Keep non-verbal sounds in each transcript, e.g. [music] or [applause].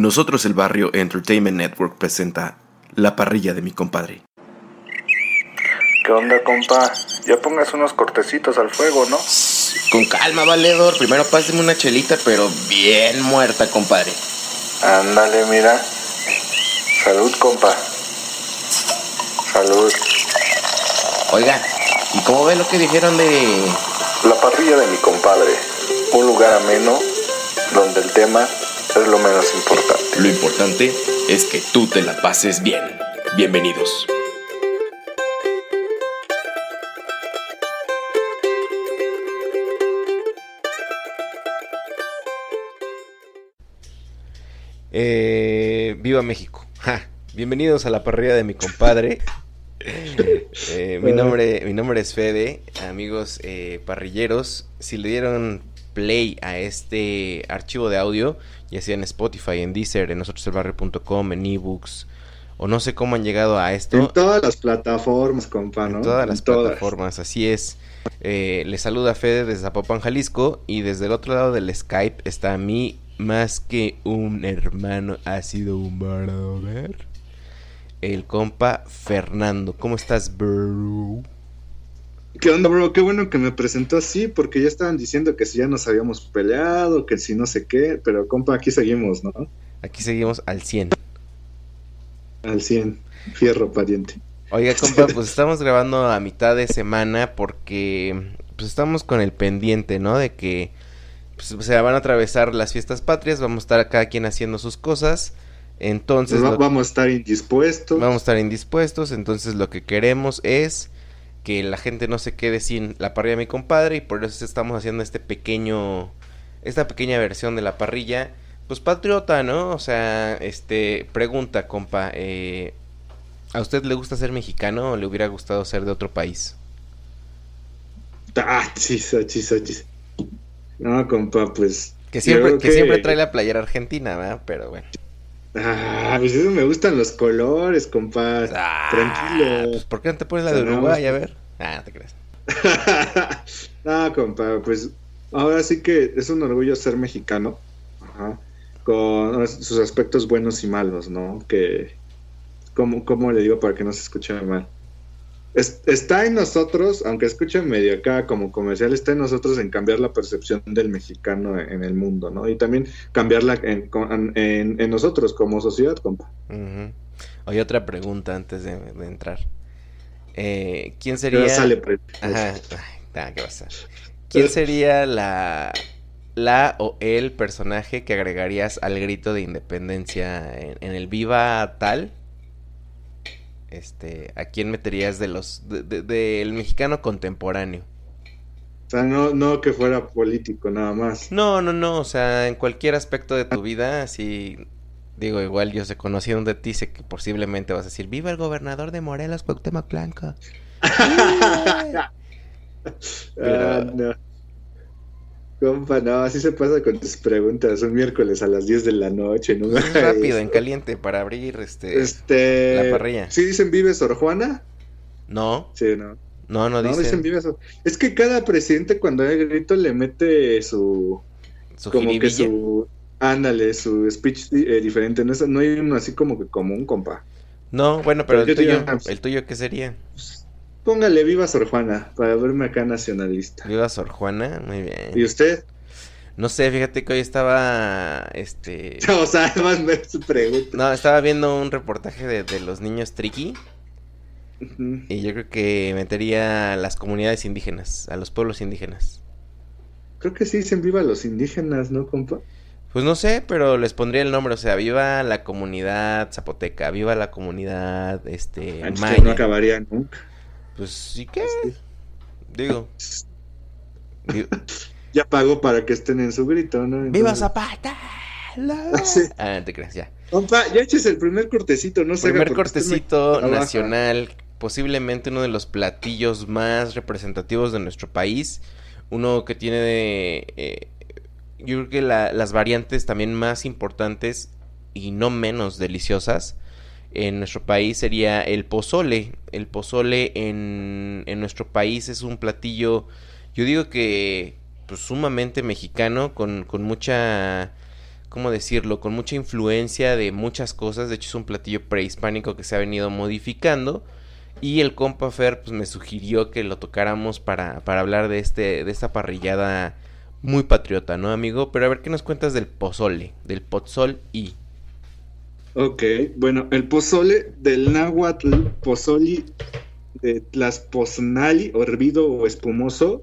Nosotros el Barrio Entertainment Network presenta La parrilla de mi compadre. ¿Qué onda, compa? Ya pongas unos cortecitos al fuego, ¿no? Con calma, valedor. Primero páseme una chelita, pero bien muerta, compadre. Ándale, mira. Salud, compa. Salud. Oiga, ¿y cómo ve lo que dijeron de... La parrilla de mi compadre. Un lugar ameno donde el tema es lo menos importante. Lo importante es que tú te la pases bien. Bienvenidos. Eh, viva México. Ja. Bienvenidos a la parrilla de mi compadre. Eh, mi, nombre, mi nombre es Fede, amigos eh, parrilleros. Si le dieron play a este archivo de audio, ya sea en Spotify, en Deezer, en nosotroselbarrio.com, en ebooks, o no sé cómo han llegado a esto. En todas las plataformas, compa, ¿no? En todas las plataformas, así es. Eh, le saluda Fede desde Zapopan, Jalisco, y desde el otro lado del Skype está mi más que un hermano, ha sido un brother el compa Fernando. ¿Cómo estás, bro? ¿Qué onda, bro? Qué bueno que me presentó así, porque ya estaban diciendo que si ya nos habíamos peleado, que si no sé qué, pero compa, aquí seguimos, ¿no? Aquí seguimos al 100. Al 100, fierro pariente. Oiga, compa, [laughs] pues estamos grabando a mitad de semana porque pues estamos con el pendiente, ¿no? De que pues, se van a atravesar las fiestas patrias, vamos a estar cada quien haciendo sus cosas. Entonces... vamos a estar indispuestos. Vamos a estar indispuestos, entonces lo que queremos es que la gente no se quede sin la parrilla de mi compadre y por eso estamos haciendo este pequeño... Esta pequeña versión de la parrilla, pues patriota, ¿no? O sea, este, pregunta, compa, eh, ¿a usted le gusta ser mexicano o le hubiera gustado ser de otro país? Ah, chis, chis, chis. No, compa, pues... Que siempre, que... siempre trae la playera argentina, ¿verdad? Pero bueno. Ah, pues eso me gustan los colores, compa. Ah, Tranquilo. Pues ¿Por qué no te pones la de Uruguay? A ver. Ah, no te crees. [laughs] no, compa, pues ahora sí que es un orgullo ser mexicano. Ajá. Con sus aspectos buenos y malos, ¿no? Que. ¿Cómo, cómo le digo para que no se escuche mal? Está en nosotros, aunque escuchen medio acá como comercial, está en nosotros en cambiar la percepción del mexicano en el mundo, ¿no? Y también cambiarla en, en, nosotros como sociedad, compa. Hay otra pregunta antes de, entrar. Eh, ¿Quién sería... Sale Ajá. ¿qué pasa? ¿Quién sería la, la o el personaje que agregarías al grito de independencia en el Viva tal? Este, ¿a quién meterías de los, del mexicano contemporáneo? O sea, no, no que fuera político nada más. No, no, no, o sea, en cualquier aspecto de tu vida, así, digo, igual yo sé, conociendo de ti, sé que posiblemente vas a decir, viva el gobernador de Morelos, Cuauhtémoc Blanco. [laughs] Ah, no. Compa, no, así se pasa con tus preguntas. Un miércoles a las 10 de la noche, ¿no? Rápido, en caliente, para abrir este, este... la parrilla. ¿Sí dicen Vive Sor Juana? No. Sí, no. No, no, dicen. Vive Sor... Es que cada presidente cuando hay grito le mete su... Su como que su... Ándale, su speech eh, diferente. No, no hay uno así como que común, compa. No, bueno, pero, el tuyo, ¿el tuyo qué sería? Pues, Póngale Viva Sor Juana para verme acá nacionalista. Viva Sor Juana, muy bien. ¿Y usted? No sé, fíjate que hoy estaba, este... [laughs] o sea, además me su pregunta. No, estaba viendo un reportaje de, los niños triqui. Y yo creo que metería a las comunidades indígenas, a los pueblos indígenas. Creo que sí dicen viva los indígenas, ¿no, compa? Pues no sé, pero les pondría el nombre, o sea, viva la comunidad zapoteca, viva la comunidad, este, ah, maya. No acabaría nunca. Pues sí que. Digo. [laughs] ya pago para que estén en su grito, ¿no? ¡Viva Zapata! Ah, te creas, ya. Compa, ya eches el primer cortecito, no sé. Primer cortecito nacional, posiblemente uno de los platillos más representativos de nuestro país. Uno que tiene de. Eh, yo creo que las variantes también más importantes y no menos deliciosas en nuestro país sería el pozole. El pozole en, en nuestro país es un platillo, yo digo que pues, sumamente mexicano, con, con mucha ¿cómo decirlo? Con mucha influencia de muchas cosas. De hecho, es un platillo prehispánico que se ha venido modificando. Y el compa Fer pues, me sugirió que lo tocáramos para, para hablar de, este, de esta parrillada muy patriota, ¿no, amigo? Pero a ver, ¿qué nos cuentas del pozole? Del pozol y... Ok, bueno, el pozole del náhuatl pozoli de Tlaxpoznali, hervido o espumoso,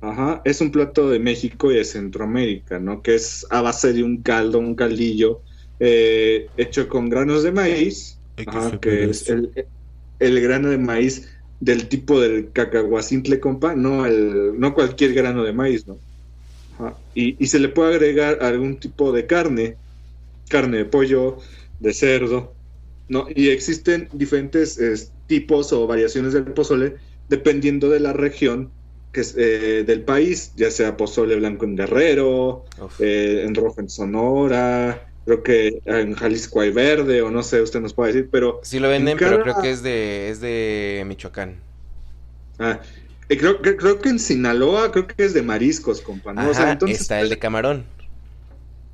ajá, es un plato de México y de Centroamérica, ¿no? Que es a base de un caldo, un caldillo, eh, hecho con granos de maíz, ajá, que es el, el, grano de maíz del tipo del cacahuacintle, compa, no, el, no cualquier grano de maíz, ¿no? Ajá, y, y se le puede agregar algún tipo de carne, carne de pollo, de cerdo, ¿no? Y existen diferentes tipos o variaciones del pozole dependiendo de la región que es, eh, del país, ya sea pozole blanco en Guerrero, eh, en rojo en Sonora, creo que en Jalisco hay verde, o no sé, usted nos puede decir, pero... Sí lo venden, pero creo que es de, es de Michoacán. Ah, creo, creo que en Sinaloa, creo que es de mariscos, compa, ¿no? entonces, está el de camarón.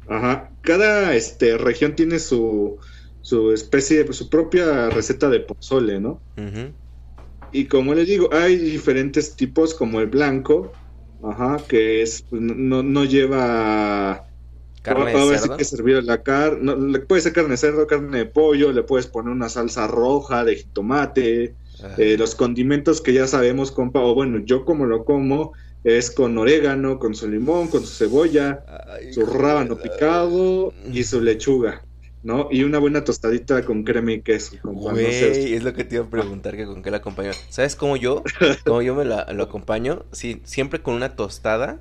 Ajá. Cada este, región tiene su, su especie, su propia receta de pozole, ¿no? Y como les digo, hay diferentes tipos, como el blanco, ajá, que es, pues, no, no lleva carne de cerdo. que servir la carne, le puede ser carne de cerdo, carne de pollo, le puedes poner una salsa roja de jitomate, eh, los condimentos que ya sabemos, compa, o bueno, yo como lo como, es con orégano, con su limón, con su cebolla, su rábano picado y su lechuga, ¿no? Y una buena tostadita con crema y queso. Güey, es lo que te iba a preguntar que con qué la acompaño. ¿Sabes cómo yo? Cómo yo me la, lo acompaño, sí, siempre con una tostada,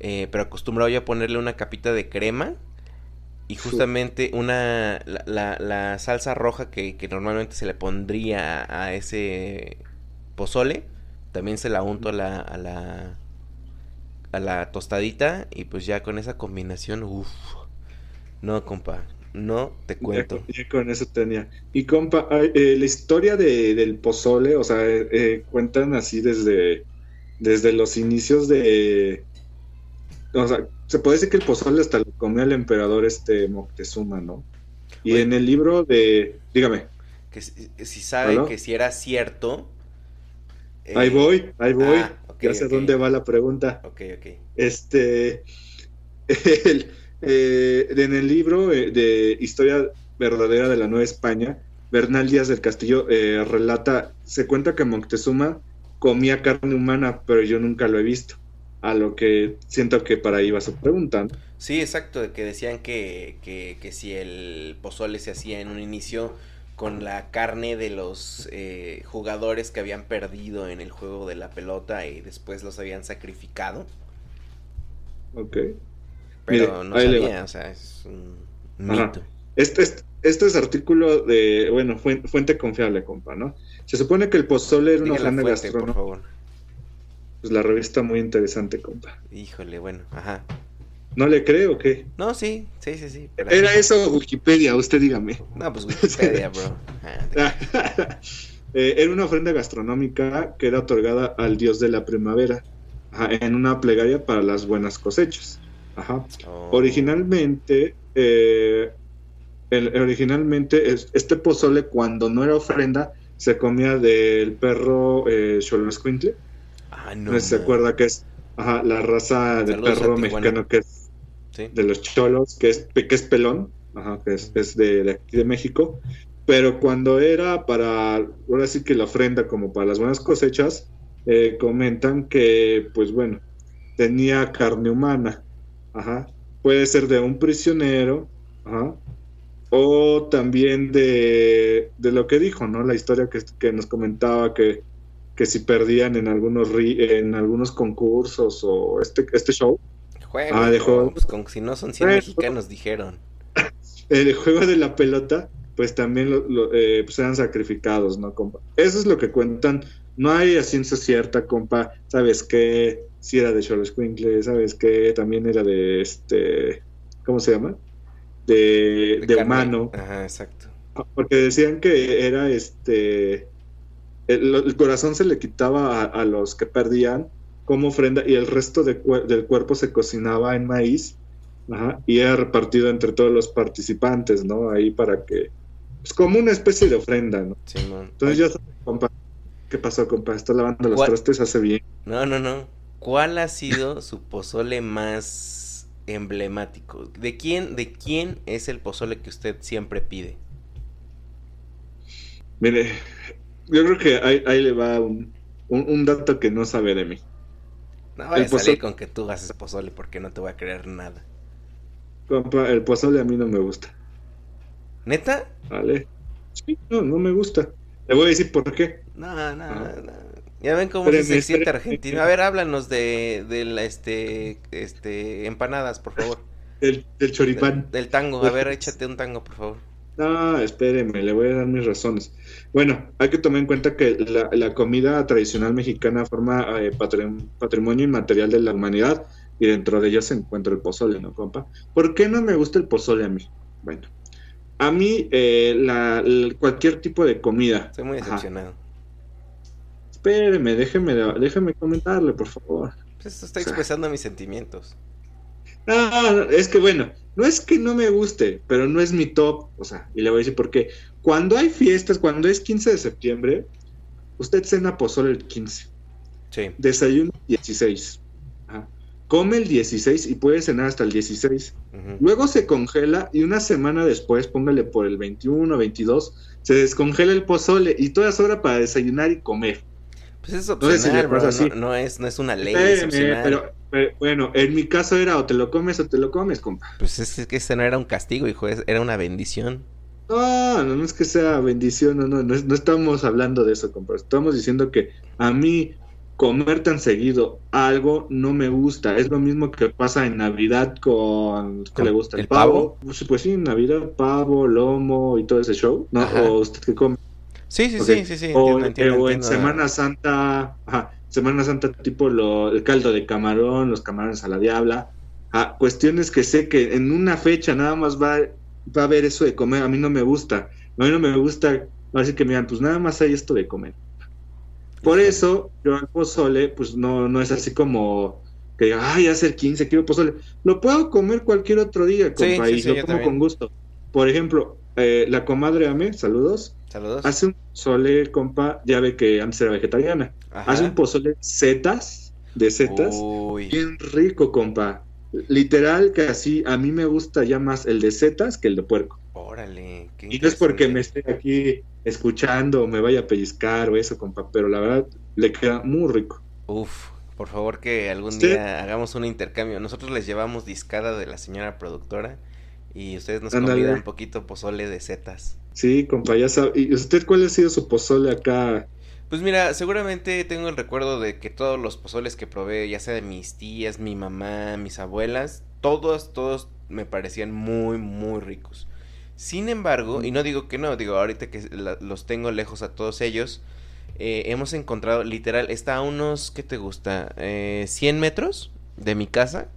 eh, pero acostumbrado ya a ponerle una capita de crema y justamente una la, la, salsa roja que, que, normalmente se le pondría a, ese pozole también se la unto a la, a la a la tostadita y pues ya con esa combinación, uff. No, compa, no te cuento. Ya, con eso tenía. Y compa, eh, la historia de, del pozole, o sea, eh, eh, cuentan así desde, desde los inicios de... O sea, se puede decir que el pozole hasta lo comió el emperador este Moctezuma, ¿no? Y en el libro de... Dígame. Que si, saben que si era cierto... ahí voy, ahí voy. Ah, ya sé dónde va la pregunta. Ok, ok. Este, [laughs] eh, en el libro eh, de Historia Verdadera de la Nueva España, Bernal Díaz del Castillo eh, relata, se cuenta que Moctezuma comía carne humana, pero yo nunca lo he visto. A lo que siento que para ahí va su pregunta. Sí, exacto, que decían que, que, que si el pozole se hacía en un inicio con la carne de los eh, jugadores que habían perdido en el juego de la pelota y después los habían sacrificado. Ok. Pero no sabía, o sea, es un mito. Este, este, este, es artículo de, bueno, fuente, confiable, compa, ¿no? Se supone que el pozole era una ofrenda gastronómica. Por favor. Pues la revista muy interesante, compa. Híjole, bueno, ajá. ¿No le creo o qué? No, sí, sí, sí, sí. Era eso Wikipedia, usted dígame. No, pues [laughs] Wikipedia, bro. [laughs] Eh, era una ofrenda gastronómica que era otorgada al dios de la primavera en una plegaria para las buenas cosechas. Ajá. Oh. Originalmente, eh, originalmente este pozole cuando no era ofrenda se comía del perro eh, Ah, no. no se acuerda que es ajá, la raza de perro mexicano que es de los cholos, que es, que es pelón, que es, de, aquí de México, pero cuando era para, ahora sí que la ofrenda como para las buenas cosechas, eh, comentan que, pues bueno, tenía carne humana, ajá, puede ser de un prisionero, o también de, de lo que dijo, ¿no? La historia que, que nos comentaba que, que si perdían en algunos en algunos concursos o este, este show, ah, de juego. Pues con, si no son 100 mexicanos, dijeron. El juego de la pelota, pues también lo, eh, pues eran sacrificados, ¿no, compa? Eso es lo que cuentan. No hay a ciencia cierta, compa. ¿Sabes qué? Si era de Charles Quinkle, ¿sabes qué? También era de este. ¿Cómo se llama? De, de, humano. Ajá, exacto. Porque decían que era este. El, corazón se le quitaba a los que perdían como ofrenda y el resto del cuerpo se cocinaba en maíz Ajá, y era repartido entre todos los participantes, ¿no? Ahí para que. Es como una especie de ofrenda, ¿no? Simón. Entonces ya sabes, compa. ¿Qué pasó, compa? Está lavando los trastes, hace bien. No, no, no. ¿Cuál ha sido [laughs] su pozole más emblemático? ¿De quién, de quién es el pozole que usted siempre pide? Mire, yo creo que ahí, ahí le va un, un, un dato que no sabe de mí. No vaya a salir con que tú haces pozole porque no te voy a creer nada. Compa, el pozole a mí no me gusta, ¿Neta? ¿vale? Sí, no, no me gusta. Le voy a decir por qué. No, no, Ah. no. Ya ven cómo se siente argentino. A ver, háblanos de, de la, este, este, empanadas, por favor. [laughs] El, choripán. Del, del tango. A ver, échate un tango, por favor. No, espéreme, le voy a dar mis razones. Bueno, hay que tomar en cuenta que la, la comida tradicional mexicana forma eh, patrim- patrimonio inmaterial de la humanidad y dentro de ella se encuentra el pozole, ¿no, compa? ¿Por qué no me gusta el pozole a mí? Bueno, a mí eh, la, la- cualquier tipo de comida. Estoy muy Ajá. decepcionado. Espéreme, déjeme, déjeme comentarle, por favor. Pues estoy O sea. expresando mis sentimientos. Ah, es que bueno, no es que no me guste, pero no es mi top. O sea, y le voy a decir por qué. Cuando hay fiestas, cuando es 15 de septiembre, usted cena pozole el 15, Sí. desayuno el 16, ajá, come el 16 y puede cenar hasta el 16. ujú. Luego se congela y una semana después, póngale por el 21 o 22, se descongela el pozole y toda es hora para desayunar y comer. Pues es opcional, bro. así. No, no es, no es una ley, es pero, pero, bueno, en mi caso era o te lo comes o te lo comes, compa. Pues es que ese no era un castigo, hijo, era una bendición. No, no, no es que sea bendición, no, no, no, no estamos hablando de eso, compa. Estamos diciendo que a mí comer tan seguido algo no me gusta. Es lo mismo que pasa en Navidad con que ¿Con le gusta el, el pavo. Pues, pues sí, Navidad pavo, lomo y todo ese show. No, Ajá. o usted que come. Sí, sí, sí, sí, sí, o, entiendo, entiendo, o en. Semana Santa, ajá, Semana Santa tipo lo, el caldo de camarón, los camarones a la diabla. Ah, cuestiones que sé que en una fecha nada más va, va a haber eso de comer. A mí no me gusta. A mí no me gusta. Así que miran, pues nada más hay esto de comer. Por eso yo al pozole, pues no, no es así como que diga, ay, hace el 15, quiero pozole. Lo puedo comer cualquier otro día, compa, sí, y sí, lo como también. con gusto. Por ejemplo, eh, la comadre Ame, saludos, Saludos. hace un pozole, compa, ya ve que antes era vegetariana. Ajá. Hace un pozole de setas, de setas, Uy. bien rico, compa. Literal que así, a mí me gusta ya más el de setas que el de puerco. Órale. qué Y no es porque me esté aquí escuchando o me vaya a pellizcar o eso, compa, pero la verdad le queda muy rico. Uf, por favor que algún día hagamos un intercambio. Nosotros les llevamos discada de la señora productora y ustedes nos Ándale. convidan un poquito pozole de setas. Sí, compa, ya sabe. ¿Y usted cuál ha sido su pozole acá? Pues mira, seguramente tengo el recuerdo de que todos los pozoles que probé, ya sea de mis tías, mi mamá, mis abuelas, todos, todos me parecían muy, muy ricos. Sin embargo, y no digo que no, digo ahorita que la- los tengo lejos a todos ellos, eh, hemos encontrado, literal, está a unos, ¿qué te gusta? Eh, 100 metros de mi casa,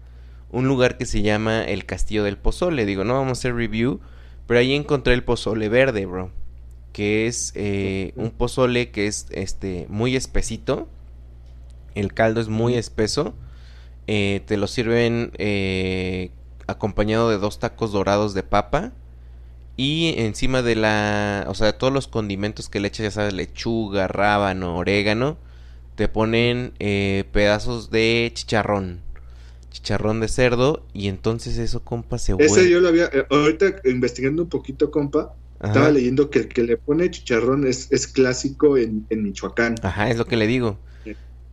un lugar que se llama el Castillo del Pozole. Digo, no vamos a hacer review, pero ahí encontré el pozole verde, bro que es eh, un pozole que es este muy espesito. El caldo es muy espeso. eh, te lo sirven eh, acompañado de dos tacos dorados de papa. Y encima de la... O sea, todos los condimentos que le echas, ya sabes, lechuga, rábano, orégano. Te ponen eh, pedazos de chicharrón. Chicharrón de cerdo. Y entonces eso, compa, se Ese vuelve... yo lo había, eh, ahorita investigando un poquito, compa, estaba leyendo que el que le pone chicharrón es, es clásico en, en Michoacán. Ajá, es lo que le digo.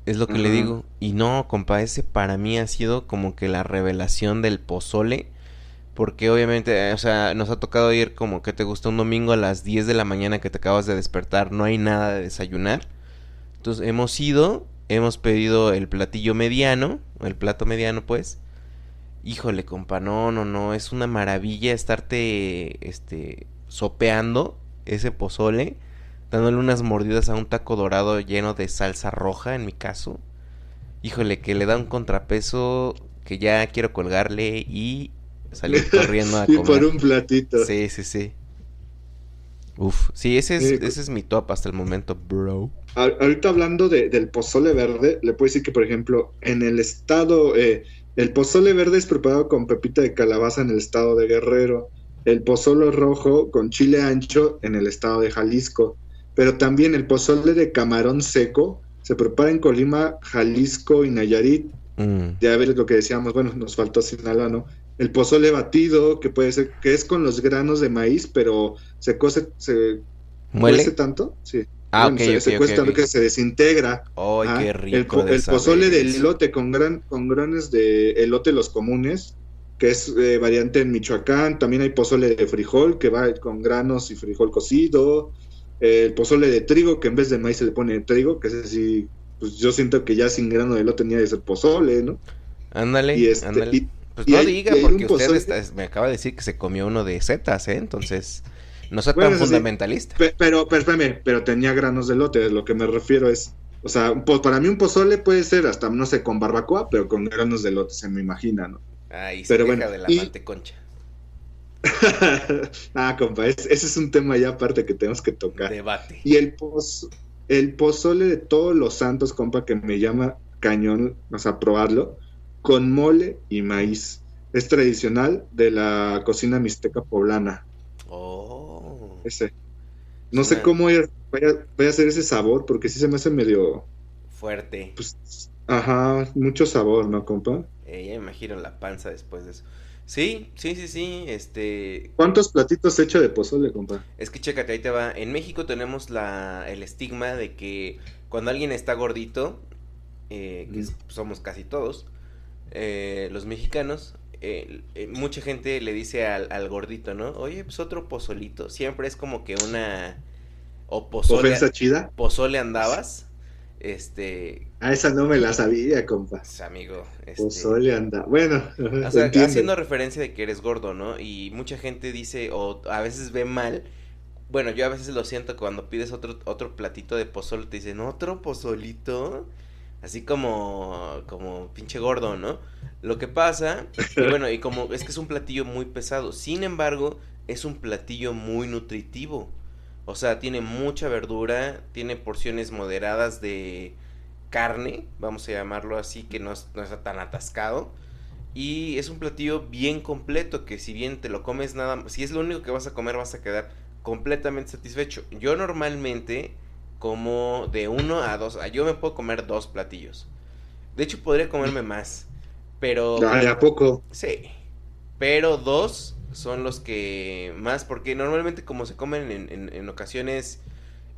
Es lo que le digo. Y no, compa, ese para mí ha sido como que la revelación del pozole. Porque obviamente, eh, o sea, nos ha tocado ir como que te gusta un domingo a las 10 de la mañana que te acabas de despertar, no hay nada de desayunar. Entonces hemos ido, hemos pedido el platillo mediano, el plato mediano pues. Híjole, compa, no, no, no, es una maravilla estarte, este, sopeando ese pozole, dándole unas mordidas a un taco dorado lleno de salsa roja, en mi caso. Híjole, que le da un contrapeso que ya quiero colgarle y salir [laughs] corriendo a y por comer. un platito. Sí, sí, sí. Uf, sí, ese es, Sí, ese es mi top hasta el momento, bro. Ahorita hablando de- del pozole verde, le puedo decir que, por ejemplo, en el estado, eh, El pozole verde es preparado con pepita de calabaza en el estado de Guerrero. El pozole rojo con chile ancho en el estado de Jalisco. Pero también el pozole de camarón seco se prepara en Colima, Jalisco y Nayarit. Mm. Ya ver lo que decíamos, bueno, nos faltó Sinaloa, ¿no? El pozole batido, que puede ser, que es con los granos de maíz, pero se cose, se ¿Muele? cuece tanto, sí. Ah, Bueno, se, ok, se ok, cuece tanto que se desintegra. Ay, Ah, qué el, rico. po- de el pozole de eso. elote con gran con granos de elote los comunes, que es eh, variante en Michoacán. También hay pozole de frijol que va con granos y frijol cocido. El pozole de trigo que en vez de maíz se le pone trigo, que es así. Pues yo siento que ya sin grano de elote tenía de ser pozole, ¿no? Ándale, Y este, ándale. y- pues y no hay- diga, porque usted está- me acaba de decir que se comió uno de setas, ¿eh? Entonces, no sea Bueno, tan sí. fundamentalista. Pe- Pero, pero, espérame, pero tenía granos de elote. Lo que me refiero es, o sea, para mí un pozole puede ser hasta, no sé, con barbacoa, pero con granos de elote, se me imagina, ¿no? Ay, se pero bueno, de la y- manteconcha. [laughs] ah, compa, es- ese es un tema ya aparte que tenemos que tocar. Debate. Y el poz, el pozole de todos los santos, compa, que me llama cañón, o sea, probarlo, con mole y maíz. Es tradicional de la cocina mixteca poblana. Oh. Ese. No sé cómo vaya a ser ese sabor, porque sí se me hace medio, Fuerte. pues, ajá, mucho sabor, ¿no, compa? Eh, ya me imagino la panza después de eso. Sí, sí, sí, sí. Este. ¿Cuántos platitos he hecho de pozole, compa? Es que chécate, ahí te va. En México tenemos la, el estigma de que cuando alguien está gordito, eh, que somos casi todos, eh, los mexicanos, eh, eh, mucha gente le dice al, al gordito, ¿no? Oye, pues otro pozolito. Siempre es como que una... O pozole, ¿Ofensa chida? pozole andabas. Este... Ah, esa no me la sabía, compa. pues, amigo. Este, Pozole anda. Bueno, [laughs] o sea, entiendo. haciendo referencia de que eres gordo, ¿no? Y mucha gente dice, o a veces ve mal. Bueno, yo a veces lo siento cuando pides otro, otro platito de pozole, te dicen, ¿otro pozolito? Así como, como pinche gordo, ¿no? Lo que pasa, y [laughs] bueno, y como es que es un platillo muy pesado, sin embargo, es un platillo muy nutritivo. O sea, tiene mucha verdura, tiene porciones moderadas de carne, vamos a llamarlo así, que no, es- no está tan atascado. Y es un platillo bien completo, que si bien te lo comes nada más, si es lo único que vas a comer, vas a quedar completamente satisfecho. Yo normalmente como de uno a dos, yo me puedo comer dos platillos. De hecho, podría comerme más, pero... Ay, ¿a poco? Sí. Pero dos son los que más, porque normalmente como se comen en, en- en ocasiones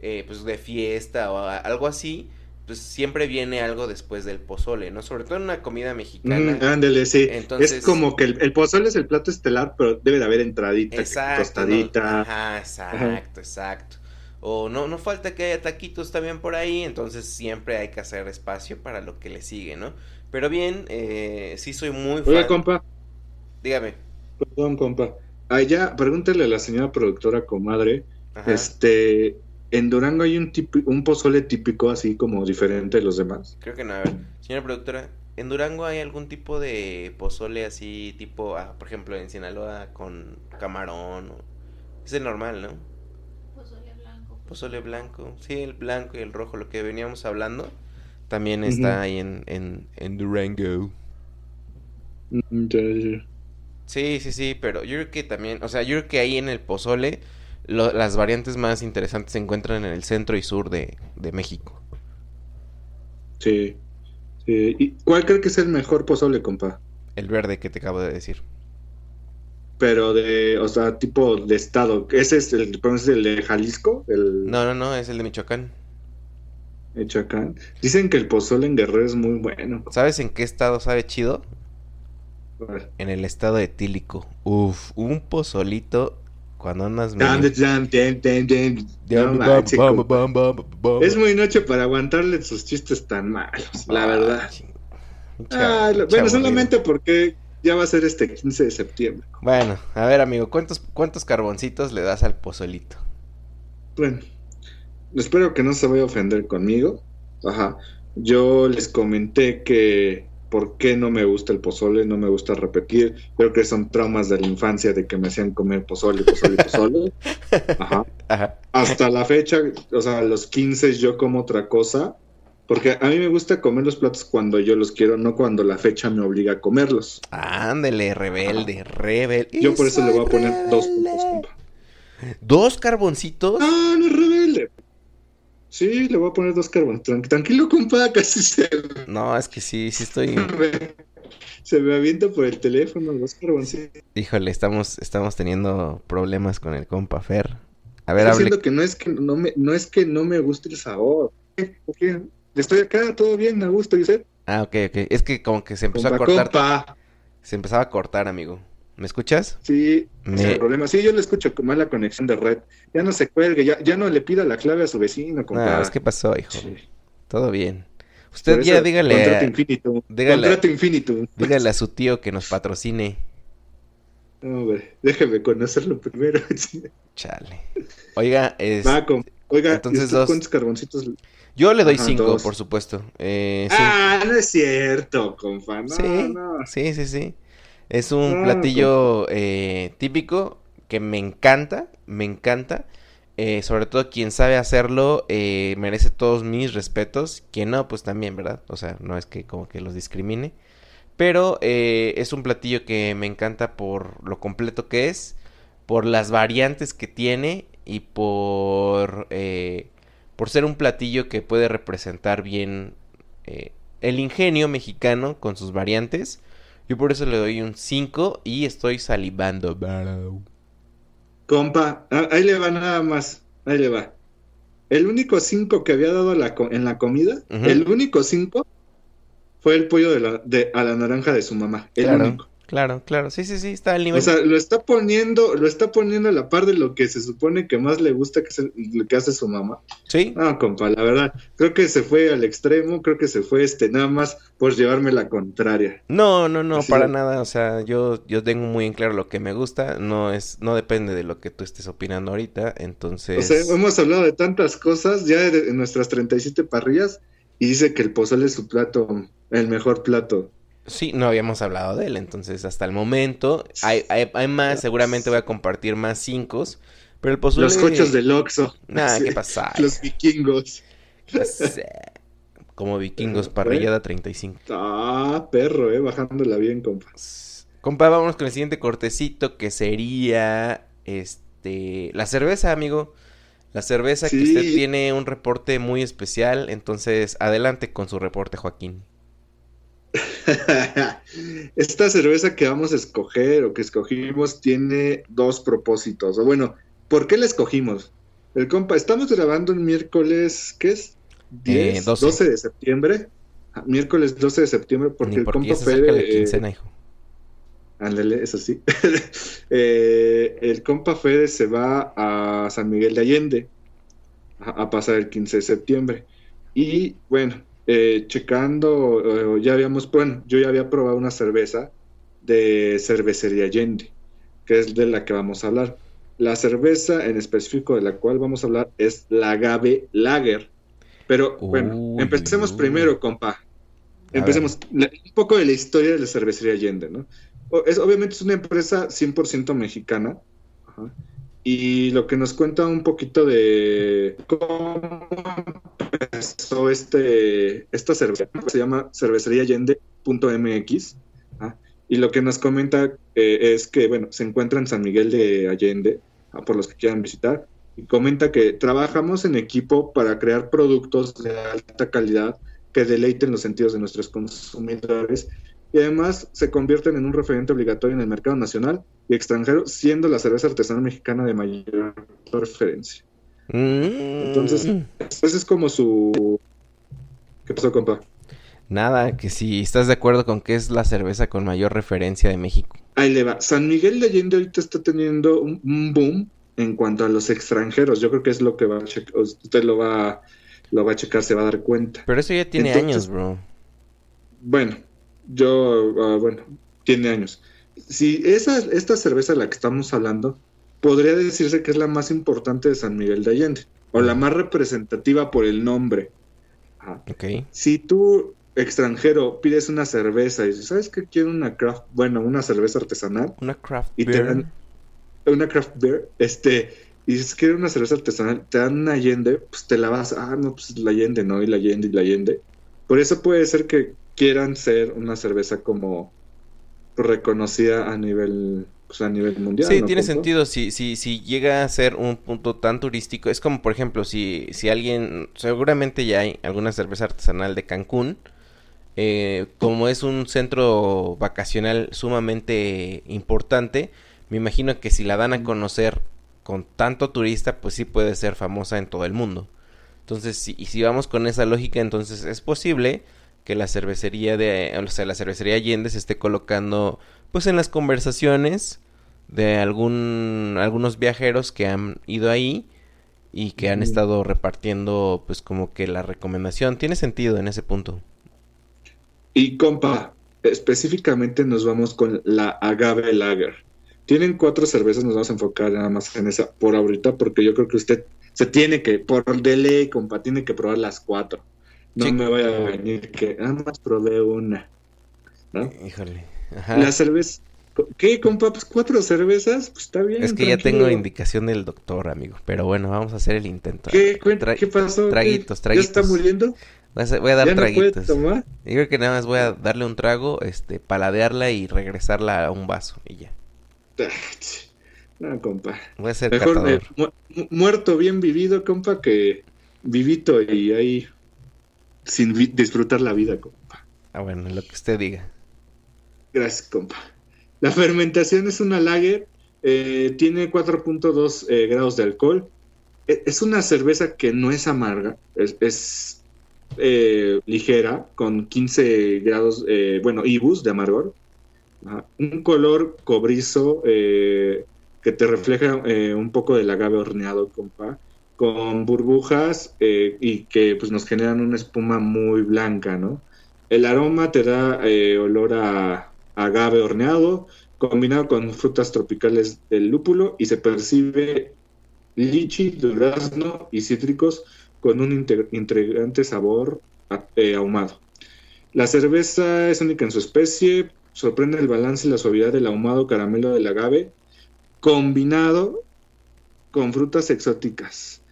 eh, pues de fiesta o a- algo así, pues siempre viene algo después del pozole, ¿no? Sobre todo en una comida mexicana. Mm, ándele, sí. Entonces- Es como que el, el pozole es el plato estelar, pero debe de haber entradita, Exacto. ¿no? tostadita. Ajá, exacto, exacto. O no, no falta que haya taquitos también por ahí, entonces siempre hay que hacer espacio para lo que le sigue, ¿no? Pero bien, eh, sí soy muy fan. compa, Dígame. perdón, compa. Allá, pregúntale a la señora productora comadre, Ajá. este, en Durango hay un tipi- un pozole típico así como diferente de los demás. Creo que no, a ver. Señora productora, ¿en Durango hay algún tipo de pozole así, tipo, ah, por ejemplo, en Sinaloa con camarón? o- Es el normal, ¿no? Pozole blanco. Sí, el blanco y el rojo, lo que veníamos hablando, también está ahí en, en, en Durango. Mm. Sí, sí, sí, pero yo creo que también, o sea, yo creo que ahí en el pozole lo- las variantes más interesantes se encuentran en el centro y sur de, de México. Sí. Sí. ¿Y cuál cree que es el mejor pozole, compa? El verde que te acabo de decir. Pero de, o sea, tipo de estado. ¿Ese es el, ¿cómo es el de Jalisco? El No, no, no, es el de Michoacán. de Chacán. Dicen que el pozole en Guerrero es muy bueno. ¿Sabes en qué estado sabe chido? En el estado de Tílico. Uf, un pozolito cuando andas. Es muy noche para aguantarle sus chistes tan malos, la Ah, verdad. Ah, bueno, solamente porque ya va a ser este 15 de septiembre. Bueno, a ver, amigo, ¿cuántos, cuántos carboncitos le das al pozolito? Bueno, espero que no se vaya a ofender conmigo. Ajá. Yo les comenté que por qué no me gusta el pozole, no me gusta repetir. Creo que son traumas de la infancia de que me hacían comer pozole, pozole, pozole. [laughs] Ajá. Ajá. Hasta la fecha, o sea, a los 15 yo como otra cosa Porque a mí me gusta comer los platos cuando yo los quiero, no cuando la fecha me obliga a comerlos. Ándele, rebelde, rebelde. Yo por eso le voy a poner dos puntos, compa. ¿Dos carboncitos? Ah, no es rebelde. Sí, le voy a poner dos carbones. Tran- Tranquilo, compa, [laughs] casi se No, es que sí, sí estoy. [laughs] se me avienta por el teléfono, dos carbones. Híjole, estamos, estamos teniendo problemas con el compa Fer. A ver, Estoy hable. que no es que no me, no es que no me guste el sabor. ¿Por qué? Estoy acá, todo bien, a gusto, ¿y usted? Ah, ok, ok. Es que como que se empezó Compa, a cortar. compa. Se empezaba a cortar, amigo. ¿Me escuchas? Sí, es Me- el problema. Sí, yo le escucho con mala conexión de red. Ya no se cuelgue, ya, ya no le pida la clave a su vecino, compa. No, es que pasó, hijo. Sí. Todo bien. Usted eso, ya dígale, Contrato infinitum. dígale- Contrato infinitum. dígale a su tío que nos patrocine. No, hombre, déjeme conocerlo primero. [laughs] Chale. Oiga, es... Va, Oiga, Entonces, ¿y usted dos. cuántos carboncitos? Yo le doy Ajá, cinco, por supuesto. Eh, sí. Ah, no es cierto, compa. No, sí, no. sí, sí, sí. Es un No, platillo eh, típico que me encanta, me encanta. Eh, sobre todo quien sabe hacerlo merece todos mis respetos. Quien no, pues también, ¿verdad? O sea, no es que como que los discrimine. Pero es un platillo que me encanta por lo completo que es, por las variantes que tiene y por, eh, por ser un platillo que puede representar bien eh, el ingenio mexicano con sus variantes. Yo por eso le doy un 5 y estoy salivando. Compa, ah, ahí le va nada más. Ahí le va. El único cinco que había dado la en la comida, el único cinco fue el pollo de la, de, a la naranja de su mamá. El Claro, único. Claro, claro. Sí, sí, sí, está al nivel. O sea, lo está poniendo, lo está poniendo a la par de lo que se supone que más le gusta que, se- lo que hace su mamá. sí, No, compa, la verdad, creo que se fue al extremo, creo que se fue este nada más por llevarme la contraria. No, no, no, Así para de- nada. O sea, yo, yo tengo muy en claro lo que me gusta. No es, no depende de lo que tú estés opinando ahorita. O Entonces, sea, hemos hablado de tantas cosas ya en nuestras 37 parrillas y dice que el pozole es su plato, el mejor plato. Sí, no habíamos hablado de él. Entonces, hasta el momento, hay, hay, hay más. Seguramente voy a compartir más cinco. Pero el pozole. Los cochos del Oxxo. Nah, [laughs] Sí, ¿qué pasa? Los vikingos. ¿Qué pasa? Como vikingos, parrillada 35. Ah, perro, eh, bajándola bien, compa. Compa, vámonos con el siguiente cortecito que sería este la cerveza, amigo. La cerveza que usted tiene un reporte muy especial, entonces adelante con su reporte, Joaquín. [laughs] Esta cerveza que vamos a escoger o que escogimos tiene dos propósitos. O bueno, ¿por qué la escogimos? El compa, estamos grabando el miércoles, ¿qué es? 10, Eh, 12. 12 de septiembre. Ah, Miércoles 12 de septiembre, porque Ni el compa Fede, la eh, quincena, hijo. Ándale, eso sí. [laughs] Eh, el compa Fede se va a San Miguel de Allende a, a pasar el 15 de septiembre. Y bueno, eh, checando, eh, ya habíamos, bueno, yo ya había probado una cerveza de cervecería Allende, que es de la que vamos a hablar. La cerveza en específico de la cual vamos a hablar es la Agave Lager. Pero bueno, empecemos uy. primero, compa. Empecemos la- un poco de la historia de la cervecería Allende, ¿no? O- Es, obviamente es una empresa 100% mexicana. ajá, Y lo que nos cuenta un poquito de cómo empezó este, esta cerveza, se llama cerveceriaallende.mx. ajá, Y lo que nos comenta eh, es que, bueno, se encuentra en San Miguel de Allende, ah, por los que quieran visitar. Y comenta que trabajamos en equipo para crear productos de alta calidad que deleiten los sentidos de nuestros consumidores y además se convierten en un referente obligatorio en el mercado nacional y extranjero, siendo la cerveza artesanal mexicana de mayor referencia. Entonces, Mm. Ese es como su... ¿Qué pasó, compa? Nada, que si estás de acuerdo con que es la cerveza con mayor referencia de México. Ahí le va. San Miguel de Allende ahorita está teniendo un, boom en cuanto a los extranjeros. Yo creo que es lo que va a checar. Usted lo va, lo va a checar, se va a dar cuenta. Pero eso ya tiene Entonces- años, bro. Bueno, yo, ah, bueno, tiene años. Si esa, esta cerveza de la que estamos hablando, podría decirse que es la más importante de San Miguel de Allende, o la más representativa por el nombre. Ajá. Ok. Si tú, extranjero, pides una cerveza y dices, ¿sabes qué quiero una craft? Bueno, una cerveza artesanal, Una craft Y te beer. dan- una craft beer, este, y si quieres una cerveza artesanal, te dan una Allende, pues te la vas, ah, no, pues la Allende, ¿no? Y la Allende y la Allende. Por eso puede ser que quieran ser una cerveza como reconocida a nivel pues, a nivel mundial. Sí, ¿no, tiene sentido. Si, si, si llega a ser un punto tan turístico, es como, por ejemplo, si, si alguien, seguramente ya hay alguna cerveza artesanal de Cancún, eh, como es un centro vacacional sumamente importante, me imagino que si la dan a conocer con tanto turista, pues sí puede ser famosa en todo el mundo. Entonces, si, y si vamos con esa lógica, entonces es posible que la cervecería de, o sea, la cervecería Allende se esté colocando, pues, en las conversaciones de algún, algunos viajeros que han ido ahí y que han estado repartiendo, pues, como que la recomendación. Tiene sentido en ese punto. Y compa, específicamente nos vamos con la Agave Lager. Tienen cuatro cervezas, nos vamos a enfocar nada más en esa por ahorita, porque yo creo que usted se tiene que, por de ley, compa, tiene que probar las cuatro. No Sí. me vaya a venir que nada más probé una. ¿no? Híjole. Ajá. La cerveza. ¿Qué, compa? Pues cuatro cervezas, pues está bien. Es que ya tranquilo. tengo indicación del doctor, amigo. Pero bueno, vamos a hacer el intento. ¿Qué, Tra- ¿Qué pasó? ¿Qué? traguitos, ¿Ya está traguitos. muriendo? Voy a, dar ¿Ya no puede traguitos. tomar? Yo creo que nada más voy a darle un trago, este, paladearla y regresarla a un vaso y ya. [laughs] No, compa. Voy a ser Mejor eh, mu- mu- muerto bien vivido, compa, que vivito y ahí sin disfrutar la vida, compa. Ah, bueno, lo que usted diga. Gracias, compa. La fermentación es una lager, eh, tiene 4.2 eh, grados de alcohol. E- Es una cerveza que no es amarga, es, eh, ligera, con 15 grados, eh, bueno, IBUs de amargor. Un color cobrizo que te refleja un poco del agave horneado, compa, con burbujas y que pues, nos generan una espuma muy blanca, ¿no? El aroma te da olor a agave horneado, combinado con frutas tropicales del lúpulo y se percibe lichi, durazno y cítricos con un integrante sabor eh, ahumado. La cerveza es única en su especie, sorprende el balance y la suavidad del ahumado caramelo del agave, combinado con frutas exóticas.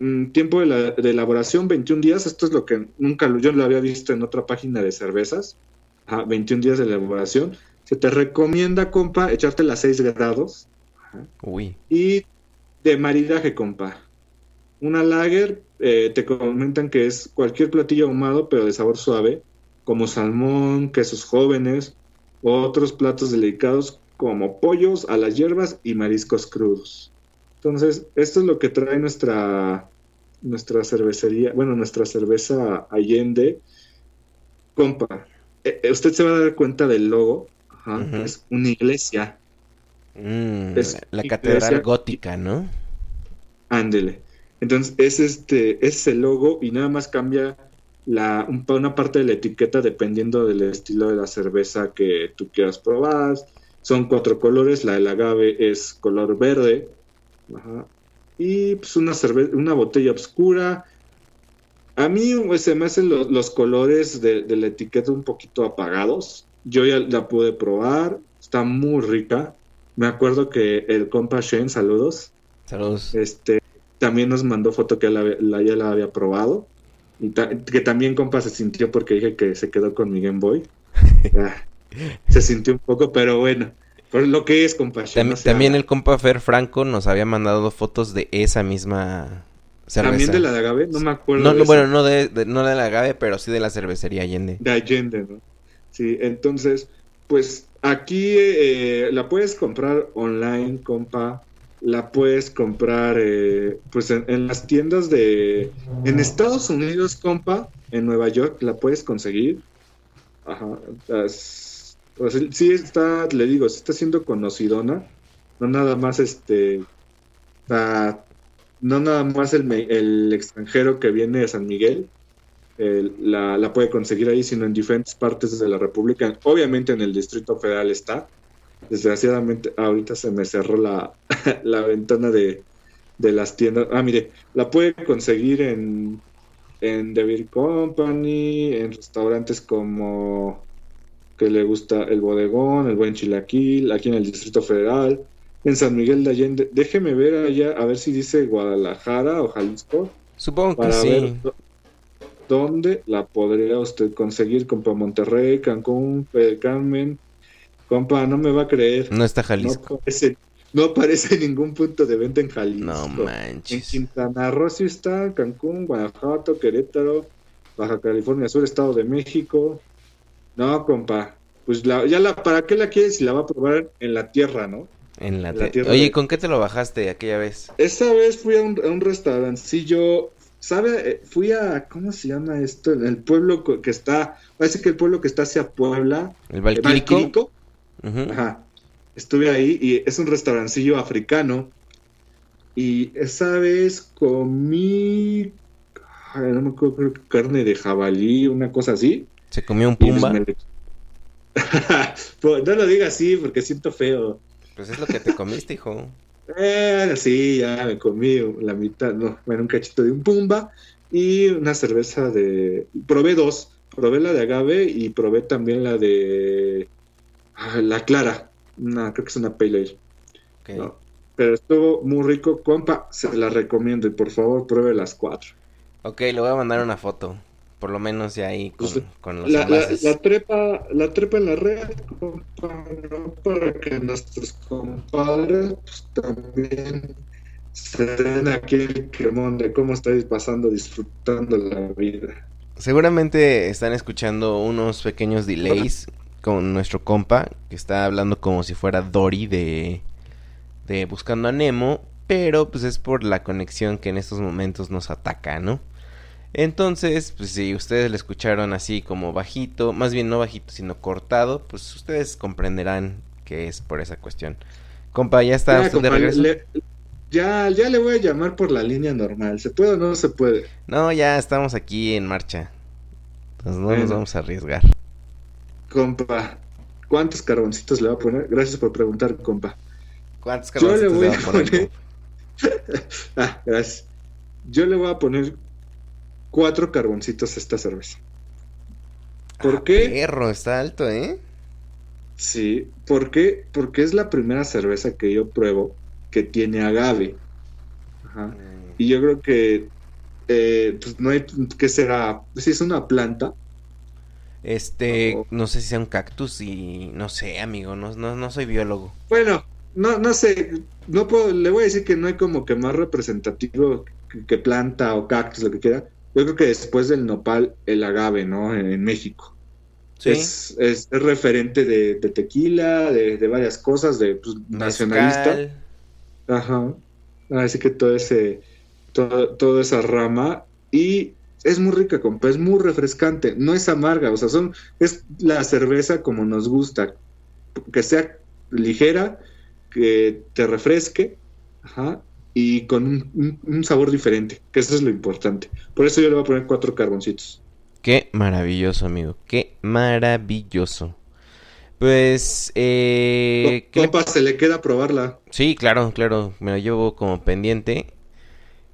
Mm, tiempo de, la- elaboración 21 días, esto es lo que nunca yo lo había visto en otra página de cervezas. Ajá, 21 días de elaboración. Se te recomienda, compa, echarte las 6 grados. Uy. Y de maridaje, compa. Una lager, eh, te comentan que es cualquier platillo ahumado, pero de sabor suave, como salmón, quesos jóvenes, o otros platos delicados como pollos a las hierbas y mariscos crudos. Entonces, esto es lo que trae nuestra, nuestra cervecería, bueno, nuestra cerveza Allende. Compa, eh, eh, usted se va a dar cuenta del logo. Ajá. Es una iglesia. Mm, Es la catedral gótica, ¿no? Ándele. Entonces, es este, es el logo y nada más cambia la, un- una parte de la etiqueta dependiendo del estilo de la cerveza que tú quieras probar. Son cuatro colores, la del agave es color verde. Ajá. Y pues una cerve- una botella oscura. A mí pues, se me hacen lo- los colores de, de la etiqueta un poquito apagados. Yo ya la pude probar, está muy rica. Me acuerdo que el compa Shane, saludos, Saludos. este, también nos mandó foto que la, la- ya la había probado. Y ta- que también, compa, se sintió porque dije que se quedó con mi Game Boy. [laughs] Ah, se sintió un poco, pero bueno. Por lo que es, compa. Tam- no sea- también el compa Fer Franco nos había mandado fotos de esa misma cerveza. También de la de agave, no me acuerdo. No, de no, bueno, no de, de- no de la agave, pero sí de la cervecería Allende. De Allende, ¿no? Sí, entonces, pues aquí eh, la puedes comprar online, compa. La puedes comprar, eh, pues en, en las tiendas de... En Estados Unidos, compa, en Nueva York, la puedes conseguir. Ajá. las- pues, sí está, le digo, sí está siendo conocidona. No nada más este... está- no nada más el, el extranjero que viene de San Miguel, la, la puede conseguir ahí, sino en diferentes partes de la República. Obviamente en el Distrito Federal está. Desgraciadamente ahorita se me cerró la, [laughs] la ventana de, de las tiendas. Ah, mire, la puede conseguir en, en The Beer Company, en restaurantes como que le gusta el bodegón, el buen chilaquil, aquí en el Distrito Federal, en San Miguel de Allende. Déjeme ver allá, a ver si dice Guadalajara o Jalisco, Supongo que para sí. ver dónde la podría usted conseguir, compa. Monterrey, Cancún, Carmen. Compa, no me va a creer. No está No Jalisco. aparece, no aparece ningún punto de venta en Jalisco. No, En manches. Quintana Roo sí está, Cancún, Guanajuato, Querétaro, Baja California Sur, Estado de México. No, compa. Pues la, ya la, ¿para qué la quieres si la va a probar en la tierra, no? En la la te- tierra Oye, de- ¿con qué te lo bajaste aquella vez? Esa vez fui a un, a un restaurancillo, ¿sabe? Eh, Fui a, ¿cómo se llama esto? En el pueblo que está, parece que el pueblo que está hacia Puebla, ¿El eh, Valquírico? Valquírico. Ujú. Ajá. Estuve ahí y es un restaurancillo africano. Y esa vez comí, ay, no me acuerdo, creo que carne de jabalí, una cosa así. Se comió un pues pumba. le- [laughs] Pues, no lo diga así porque siento feo. Pues es lo que te comiste, hijo. Eh, sí, ya me comí la mitad, no, bueno, un cachito de un pumba y una cerveza de... Probé dos, probé la de agave y probé también la de... ah, la clara, una, creo que es una pale ale. Ok. ¿no? Pero estuvo muy rico, compa, se la recomiendo y por favor pruebe las cuatro. Ok, le voy a mandar una foto. Por lo menos ya ahí con, Pues, con los La, la, trepa, la trepa en la red, ¿no? para que nuestros compadres pues, también se den aquí el quemón de cómo estáis pasando, disfrutando la vida. Seguramente están escuchando unos pequeños delays con nuestro compa, que está hablando como si fuera Dory de, de Buscando a Nemo, pero pues es por la conexión que en estos momentos nos ataca, ¿no? Entonces, pues si ustedes le escucharon así como bajito, más bien no bajito, sino cortado, pues ustedes comprenderán que es por esa cuestión. Compa, ¿ya está Ya, usted de regreso? le- ya, ya le voy a llamar por la línea normal. ¿Se puede o no se puede? No, ya estamos aquí en marcha. Entonces no nos Bueno. vamos a arriesgar. Compa, ¿cuántos carboncitos le va a poner? Gracias por preguntar, compa. ¿Cuántos Yo le carboncitos voy va a poner, poner-? [laughs] Ah, gracias. Yo le voy a poner cuatro carboncitos esta cerveza. ¿Por Ah, qué? Perro, está alto, ¿eh? Sí, ¿por qué? Porque es la primera cerveza que yo pruebo que tiene agave. Ajá. Y yo creo que eh, pues no hay que será, si es una planta, Este, no sé si sea un cactus y no sé, amigo, no, no, no soy biólogo. Bueno, no, no sé, no puedo, le voy a decir que no hay como que más representativo que, que planta o cactus, lo que quiera. Yo creo que después del nopal, el agave, ¿no? En, en México. Sí. Es, es, es referente de, de tequila, de, de varias cosas, de pues, nacionalista. Ajá. Así que todo ese, todo, toda esa rama. Y es muy rica, compa, es muy refrescante, no es amarga, o sea, son, es la cerveza como nos gusta, que sea ligera, que te refresque, ajá, y con un, sabor diferente, que eso es lo importante. Por eso yo le voy a poner cuatro carboncitos. Qué maravilloso, amigo. Qué maravilloso. Pues, eh... ¿qué le- Compa, se le queda probarla. Sí, claro, claro. Me lo llevo como pendiente.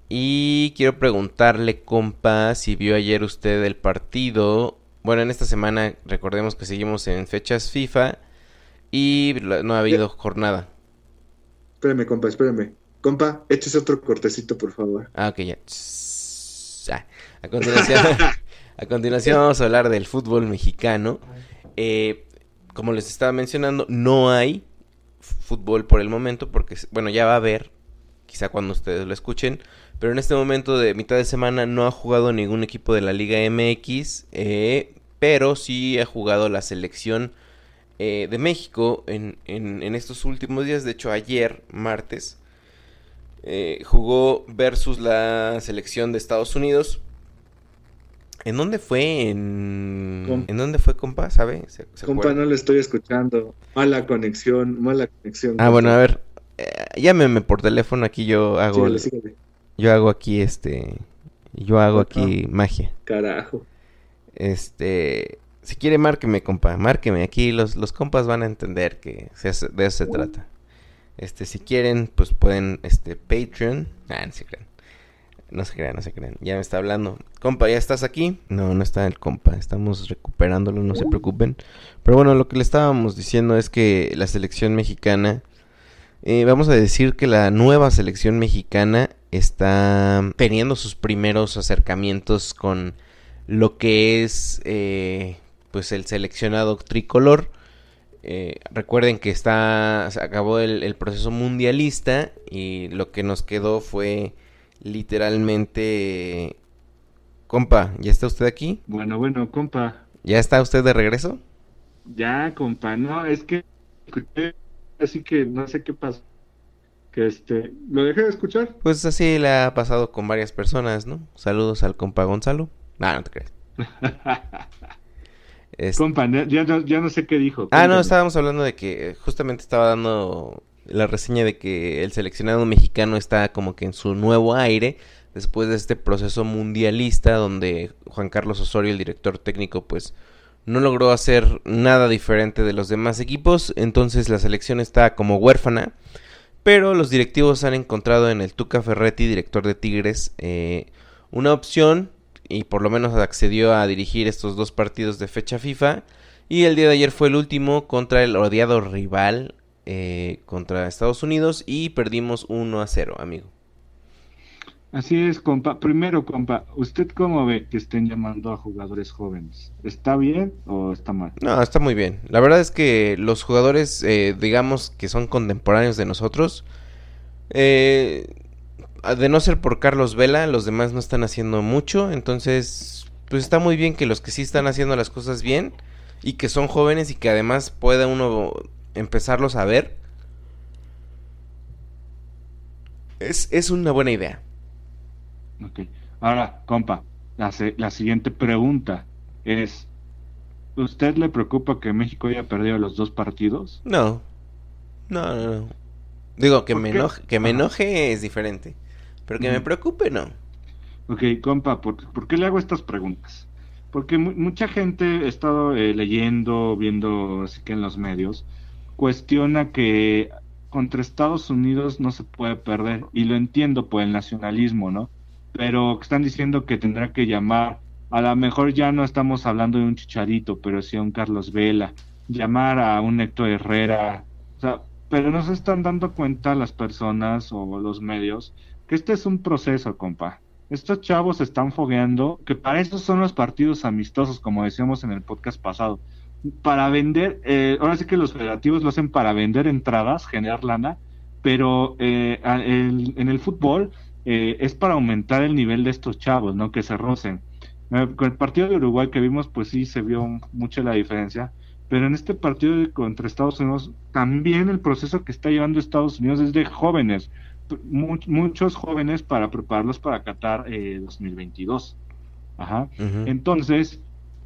Y quiero preguntarle, compa, si vio ayer usted el partido. Bueno, en esta semana recordemos que seguimos en fechas FIFA y la- no ha habido jornada. Espérame, compa, espérame. Compa, échese otro cortecito, por favor. Ah, ok, ya. Ah. A continuación, [laughs] a continuación vamos a hablar del fútbol mexicano. Eh, como les estaba mencionando, no hay fútbol por el momento porque, bueno, ya va a haber, quizá cuando ustedes lo escuchen, pero en este momento de mitad de semana no ha jugado ningún equipo de la Liga MX, eh, pero sí ha jugado la selección eh, de México en, en- en estos últimos días, de hecho ayer, martes, eh, jugó versus la selección de Estados Unidos. ¿En dónde fue? ¿En, Com- ¿en dónde fue, compa? ¿Sabe? ¿Se, se Compa, acuerda? no le estoy escuchando. Mala conexión, mala conexión. Ah, compa. bueno, a ver. eh, llámeme por teléfono, aquí yo hago, yo hago aquí este, yo hago aquí magia. Carajo. Este, si quiere márqueme, compa, márqueme. Aquí los, los compas van a entender que se de eso se trata. Este, si quieren, pues pueden, este, Patreon. Ah, no se crean. No se crean, no se crean. Ya me está hablando. Compa, ¿ya estás aquí? No, no está el compa. Estamos recuperándolo, no se preocupen. Pero bueno, lo que le estábamos diciendo es que la selección mexicana Eh, vamos a decir que la nueva selección mexicana está teniendo sus primeros acercamientos con lo que es eh, pues el seleccionado tricolor. Eh, recuerden que está se acabó el, el, proceso mundialista y lo que nos quedó fue literalmente compa ya está usted aquí bueno bueno compa. Ya está usted de regreso ya compa no es que así que no sé qué pasó. Que este lo dejé de escuchar pues así le ha pasado con varias personas no saludos al compa Gonzalo. No no te crees [laughs] Es... Compa, ya, ya, ya, no sé qué dijo. Cuéntame. Ah, no, estábamos hablando de que justamente estaba dando la reseña de que el seleccionado mexicano está como que en su nuevo aire después de este proceso mundialista donde Juan Carlos Osorio, el director técnico, pues no logró hacer nada diferente de los demás equipos, entonces la selección está como huérfana, pero los directivos han encontrado en el Tuca Ferretti, director de Tigres, eh, una opción y por lo menos accedió a dirigir estos dos partidos de fecha FIFA. Y el día de ayer fue el último contra el odiado rival eh, contra Estados Unidos y perdimos 1 a 0, amigo. Así es, compa. Primero, compa, ¿usted cómo ve que estén llamando a jugadores jóvenes? ¿Está bien o está mal? No, está muy bien. La verdad es que los jugadores, eh, digamos que son contemporáneos de nosotros, eh, de no ser por Carlos Vela, los demás no están haciendo mucho. Entonces, pues está muy bien que los que sí están haciendo las cosas bien y que son jóvenes y que además pueda uno empezarlos a ver. Es, es una buena idea. Ok. Ahora, compa, la, la siguiente pregunta es: ¿Usted le preocupa que México haya perdido los dos partidos? No. No, no, no. Digo, que me, enoje, que me enoje es diferente. Pero que me preocupe, no. Ok, compa, ¿por, ¿por qué le hago estas preguntas? Porque mucha gente ha estado eh, leyendo, viendo así que en los medios, cuestiona que contra Estados Unidos no se puede perder, y lo entiendo por el nacionalismo, ¿no? Pero están diciendo que tendrá que llamar, a lo mejor ya no estamos hablando de un chicharito, pero sí a un Carlos Vela, llamar a un Héctor Herrera, o sea, pero no se están dando cuenta las personas o los medios este es un proceso, compa. Estos chavos se están fogueando, que para eso son los partidos amistosos, como decíamos en el podcast pasado. Para vender, eh, ahora sí que los federativos lo hacen para vender entradas, generar lana, pero eh, en el fútbol eh, es para aumentar el nivel de estos chavos, ¿no? Que se rocen. Con el partido de Uruguay que vimos, pues sí se vio mucho la diferencia. Pero en este partido contra Estados Unidos, también el proceso que está llevando Estados Unidos es de jóvenes muchos jóvenes para prepararlos para Qatar eh, 2022. Ajá. Entonces,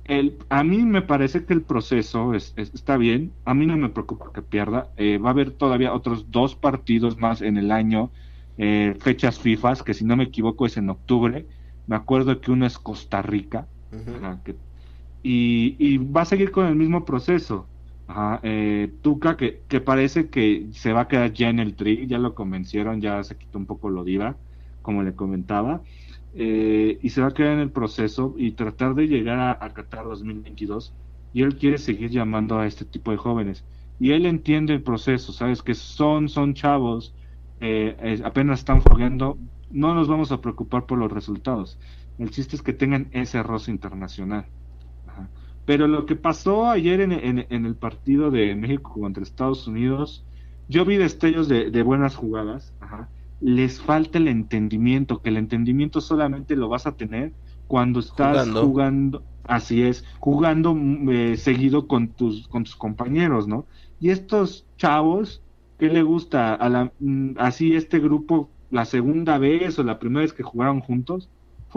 el, a mí me parece que el proceso es, está bien. A mí no me preocupa que pierda. Eh, va a haber todavía otros dos partidos más en el año, eh, fechas FIFA, que si no me equivoco es en octubre. Me acuerdo que uno es Costa Rica. y, y va a seguir con el mismo proceso. Ajá, eh, Tuca, que, parece que se va a quedar ya en el tri, ya lo convencieron, ya se quitó un poco lo diva, como le comentaba, eh, y se va a quedar en el proceso y tratar de llegar a, a, Qatar 2022. Y él quiere seguir llamando a este tipo de jóvenes. Y él entiende el proceso, ¿sabes? Que son, son chavos, eh, apenas están fogueando, no nos vamos a preocupar por los resultados. El chiste es que tengan ese roce internacional. Pero lo que pasó ayer en, en, el partido de México contra Estados Unidos, yo vi destellos de, de buenas jugadas. Ajá. Les falta el entendimiento, que el entendimiento solamente lo vas a tener cuando estás jugando, jugando así es, jugando mm, eh, seguido con tus, con tus compañeros, ¿no? Y estos chavos, ¿qué le gusta? A la, mm, así este grupo, la segunda vez o la primera vez que jugaron juntos,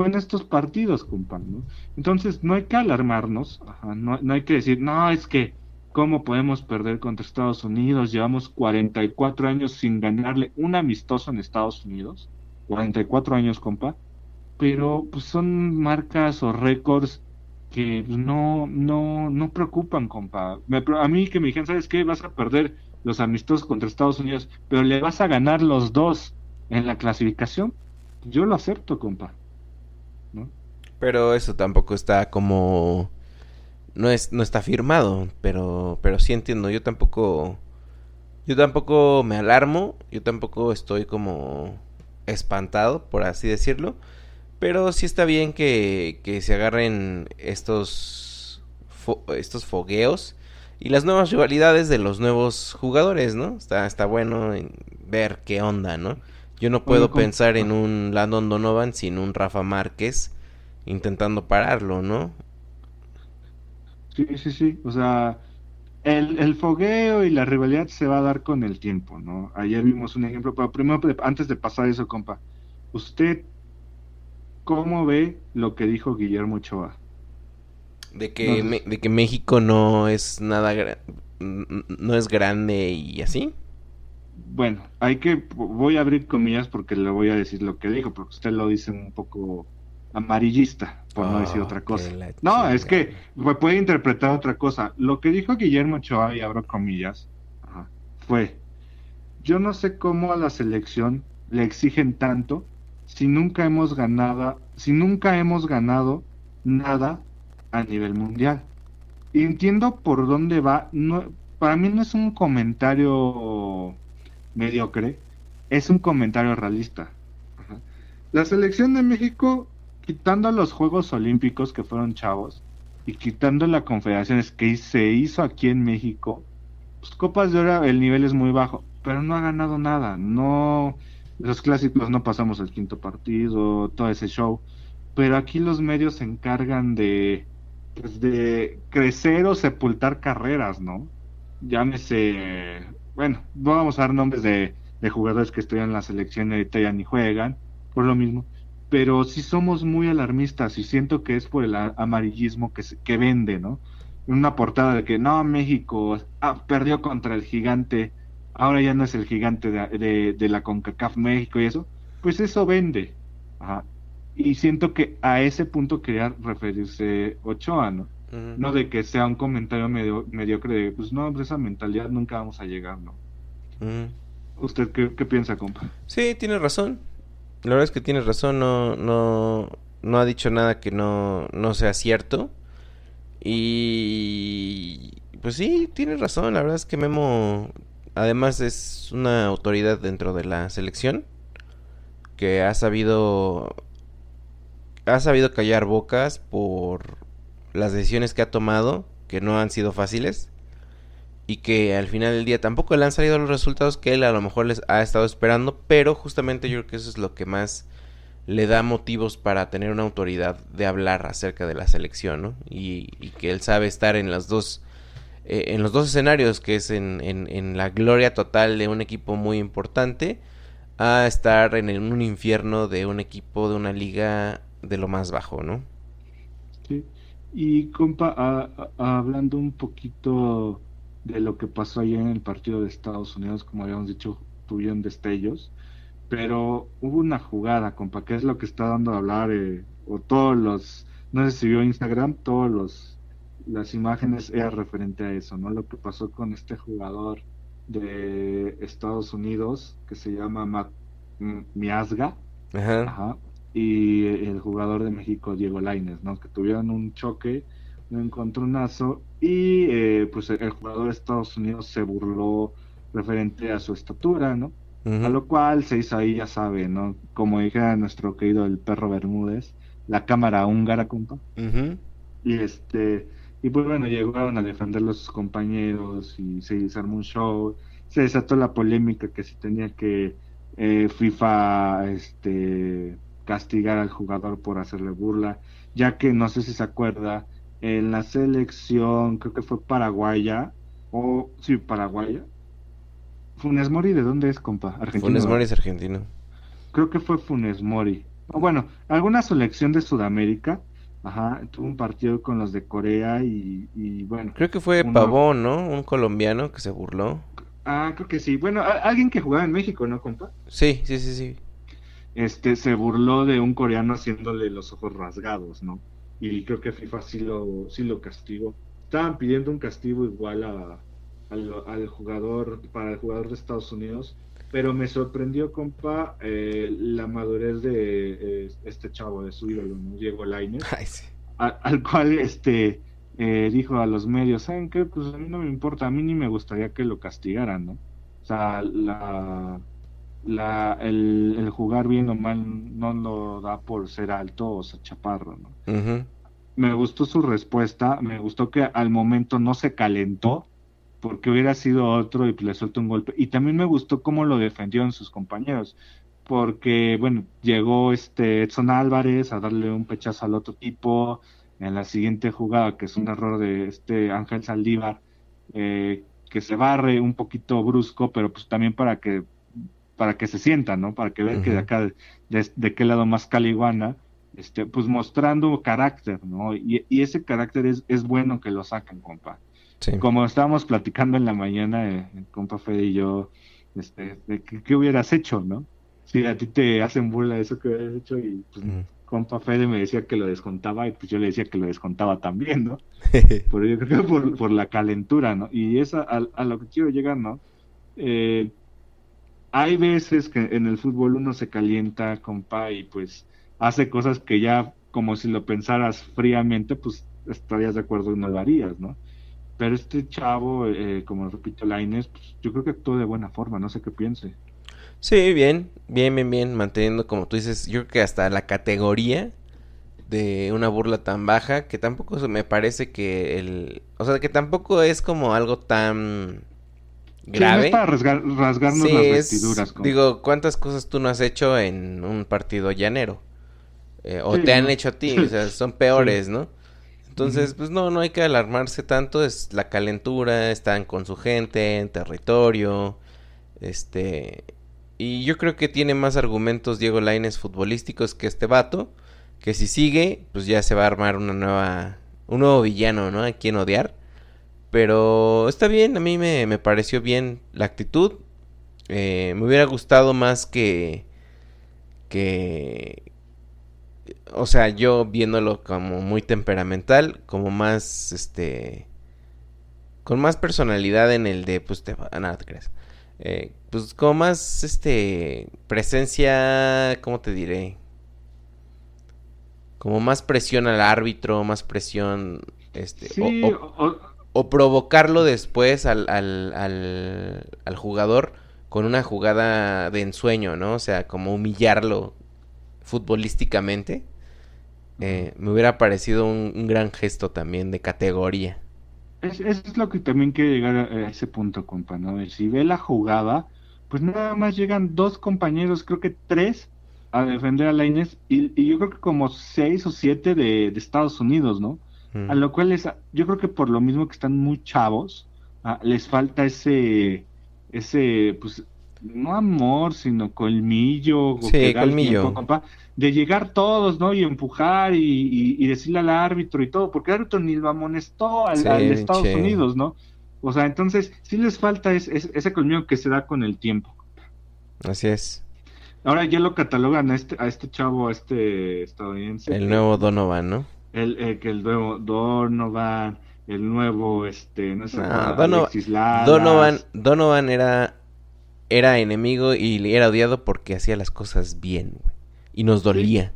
en estos partidos, compa, ¿no? Entonces, no hay que alarmarnos, no, hay que decir, no, es que, ¿cómo podemos perder contra Estados Unidos? Llevamos 44 años sin ganarle un amistoso en Estados Unidos, 44 años, compa, pero pues son marcas o récords que no, no, no preocupan, compa. Me, a mí que me dijeron, ¿sabes qué? Vas a perder los amistosos contra Estados Unidos, pero le vas a ganar los dos en la clasificación. Yo lo acepto, compa. Pero eso tampoco está como no es no está firmado, pero pero sí entiendo, yo tampoco Yo tampoco me alarmo, yo tampoco estoy como espantado, por así decirlo. Pero sí está bien que, que se agarren estos, estos fogueos y las nuevas rivalidades de los nuevos jugadores, ¿no? Está, está bueno en ver qué onda, ¿no? Yo no puedo pensar en un Landon Donovan sin un Rafa Márquez intentando pararlo, ¿no? Sí, sí, sí. O sea, el, el, fogueo y la rivalidad se va a dar con el tiempo, ¿no? Ayer vimos un ejemplo, pero primero, antes de pasar eso, compa, ¿usted cómo ve lo que dijo Guillermo Ochoa? De que, de que México no es nada, no es grande y así. Bueno, hay que, voy a abrir comillas porque le voy a decir lo que dijo, porque usted lo dice un poco amarillista, por no decir otra cosa. No, es que puede interpretar otra cosa. Lo que dijo Guillermo Ochoa, y abro comillas, fue, yo no sé cómo a la selección le exigen tanto si nunca hemos ganado, si nunca hemos ganado nada a nivel mundial. Y entiendo por dónde va. No, para mí no es un comentario mediocre, es un comentario realista. La selección de México, quitando los Juegos Olímpicos que fueron chavos y quitando la confederaciones que se hizo aquí en México, pues Copas de Oro el nivel es muy bajo, pero no ha ganado nada. No, los clásicos no pasamos el quinto partido, todo ese show. Pero aquí los medios se encargan de pues, de crecer o sepultar carreras, ¿no? Llámese, bueno, no vamos a dar nombres de, jugadores que estudian en la selección y ahorita ya ni juegan, por lo mismo, pero sí somos muy alarmistas y siento que es por el amarillismo que, que vende, ¿no? Una portada de que no, México ah, perdió contra el gigante, ahora ya no es el gigante de, de la CONCACAF México y eso, pues eso vende. Ajá y siento que a ese punto quería referirse Ochoa, ¿no? No de que sea un comentario medio, mediocre de, pues no, esa mentalidad nunca vamos a llegar, ¿no? ¿Usted qué, piensa, compa? Sí, tiene razón. La verdad es que tiene razón, no, no, no ha dicho nada que no, no sea cierto. Y pues sí, tiene razón. La verdad es que Memo, además, es una autoridad dentro de la selección que ha sabido ha sabido callar bocas por las decisiones que ha tomado, que no han sido fáciles, y que al final del día tampoco le han salido los resultados que él a lo mejor les ha estado esperando, pero justamente yo creo que eso es lo que más le da motivos para tener una autoridad de hablar acerca de la selección, ¿no? Y, que él sabe estar en las dos eh, en los dos escenarios, que es en, en, la gloria total de un equipo muy importante, a estar en un infierno de un equipo de una liga de lo más bajo, ¿no? Sí. Y compa, hablando un poquito de lo que pasó ayer en el partido de Estados Unidos, como habíamos dicho, tuvieron destellos, pero hubo una jugada, compa, que es lo que está dando a hablar, eh, o todos los, no sé si vio Instagram, todos los, las imágenes era referente a eso, ¿no? Lo que pasó con este jugador de Estados Unidos que se llama Matt Miasga, Ajá y el jugador de México, Diego Laines, ¿no? Que tuvieron un choque, un encontronazo y eh, pues el jugador de Estados Unidos se burló referente a su estatura, ¿no? A lo cual se hizo ahí, ya sabe, ¿no? Como dijera nuestro querido el perro Bermúdez, la cámara húngara, compa. Y este, y pues bueno, llegaron a defender a sus compañeros y se, hizo un show. Se desató la polémica que si tenía que eh, FIFA, este castigar al jugador por hacerle burla, ya que no sé si se acuerda, en la selección, creo que fue paraguaya, o sí, paraguaya. Funes Mori, ¿de dónde es, compa? Argentino. Funes Mori es argentino. Creo que fue Funes Mori. O bueno, alguna selección de Sudamérica, Ajá, tuvo un partido con los de Corea y, bueno. Creo que fue Pavón, ¿no? Un colombiano que se burló. Ah, creo que sí. Bueno, alguien que jugaba en México, ¿no, compa? Sí, sí, sí, sí este se burló de un coreano haciéndole los ojos rasgados, ¿no? Y creo que FIFA sí lo, sí lo castigó. Estaban pidiendo un castigo igual a, al, jugador, para el jugador de Estados Unidos, pero me sorprendió, compa, eh, la madurez de eh, este chavo, de su ídolo, Diego Lainez, al cual este eh, dijo a los medios, ¿saben qué? Pues a mí no me importa, a mí ni me gustaría que lo castigaran, ¿no? sea, la, la, el, jugar bien o mal no lo da por ser alto o ser chaparro, ¿no? Me gustó su respuesta, me gustó que al momento no se calentó, porque hubiera sido otro y le suelto un golpe. Y también me gustó cómo lo defendieron sus compañeros, porque, bueno, llegó este Edson Álvarez a darle un pechazo al otro tipo en la siguiente jugada, que es un error de este Ángel Saldívar, eh, que se barre un poquito brusco, pero pues también para que para que se sienta, ¿no? Para que vean que de acá, de, qué lado más caliguana, este, pues mostrando carácter, ¿no? Y, ese carácter es, es bueno que lo saquen, compa. Como estábamos platicando en la mañana, eh, compa Fede y yo, este, de qué hubieras hecho, ¿no? Si a ti te hacen burla de eso que hubieras hecho y pues, compa Fede me decía que lo descontaba y pues yo le decía que lo descontaba también, ¿no? [laughs] Pero yo creo que por, por la calentura, ¿no? Y es a, a, lo que quiero llegar, ¿no? Eh, hay veces que en el fútbol uno se calienta, compa, y pues hace cosas que ya, como si lo pensaras fríamente, pues estarías de acuerdo y no lo harías, ¿no? Pero este chavo, eh, como repito, la Inés, pues yo creo que actuó de buena forma, no sé qué piense. Sí, bien, bien, bien, bien, manteniendo como tú dices, yo creo que hasta la categoría de una burla tan baja, que tampoco me parece que el... O sea, que tampoco es como algo tan grave. Sí, para rasgarnos las vestiduras. Digo, ¿cuántas cosas tú no has hecho en un partido llanero? Eh, o te han hecho a ti, [laughs] o sea, son peores, ¿no? Entonces, pues no, no hay que alarmarse tanto, es la calentura, están con su gente, en territorio, este... Y yo creo que tiene más argumentos Diego Laines futbolísticos que este vato, que si sigue, pues ya se va a armar una nueva... Un nuevo villano, ¿no? A quien odiar. Pero está bien, a mí me, me pareció bien la actitud. Eh, me hubiera gustado más que... Que... O sea, yo viéndolo como muy temperamental, como más, este... Con más personalidad en el de, pues te... Nada, te crees. Eh, pues como más, este... Presencia, ¿cómo te diré? Como más presión al árbitro, más presión... Este, o provocarlo después al, al, al, jugador con una jugada de ensueño, ¿no? O sea, como humillarlo futbolísticamente. Eh, me hubiera parecido un, gran gesto también de categoría. Es, es lo que también quiere llegar a, ese punto, compa, ¿no? Si ve la jugada, pues nada más llegan dos compañeros, creo que tres, a defender a la y, y yo creo que como seis o siete de, de Estados Unidos, ¿no? A lo cual es, yo creo que por lo mismo que están muy chavos, ah, les falta ese, ese, pues, no amor, sino colmillo. Sí, colmillo. de llegar todos, ¿no? Y empujar y, decirle al árbitro y todo, porque el árbitro ni lo amonestó al, Estados Unidos, ¿no? O sea, entonces sí les falta ese colmillo que se da con el tiempo. Así es. Ahora ya lo catalogan a este, a este chavo, a este estadounidense. El nuevo Donovan, ¿no? El, eh, que el nuevo Donovan, el nuevo, este, no sé, Donovan, Donovan, era, era enemigo y era odiado porque hacía las cosas bien, y nos dolía.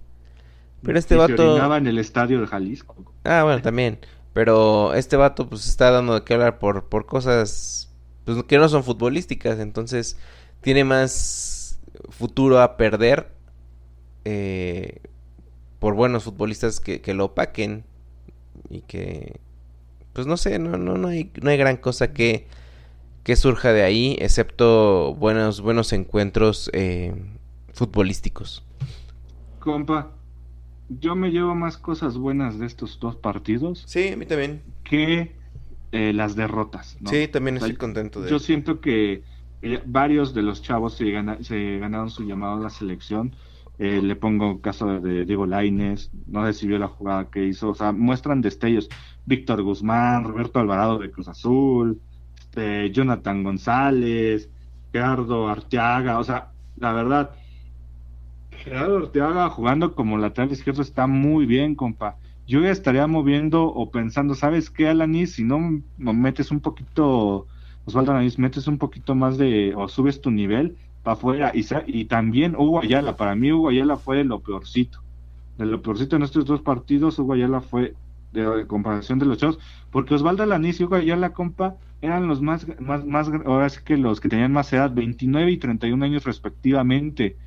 Pero este vato... en el estadio de Jalisco. Ah, bueno, también. Pero este vato pues está dando de qué hablar por, por cosas pues, que no son futbolísticas. Entonces tiene más futuro a perder eh, por buenos futbolistas que, lo opaquen y que pues no sé, no, no, no, hay, no hay gran cosa que, que surja de ahí, excepto buenos, buenos encuentros eh, futbolísticos. Compa, yo me llevo más cosas buenas de estos dos partidos. Sí, a mí también. Que eh, las derrotas. Sí, también estoy contento de Yo siento que eh, varios de los chavos se, se ganaron su llamado a la selección eh, le pongo caso de Diego Laines, no recibió la jugada que hizo, o sea, muestran destellos. Víctor Guzmán, Roberto Alvarado de Cruz Azul, este, Jonathan González, Gerardo Arteaga, o sea, la verdad, Gerardo Arteaga jugando como lateral izquierdo está muy bien, compa. Yo ya estaría moviendo o pensando, ¿sabes qué, Alanis? Si no metes un poquito, Osvaldo Alanis, metes un poquito más de, o subes tu nivel, para afuera. Y, y también Hugo Ayala, para mí Hugo Ayala fue de lo peorcito. De lo peorcito en estos dos partidos, Hugo Ayala fue de, comparación de los chavos, porque Osvaldo Alaniz y Hugo la compa eran los más, más, más, ahora sí que los que tenían más edad, 29 y 31 años respectivamente.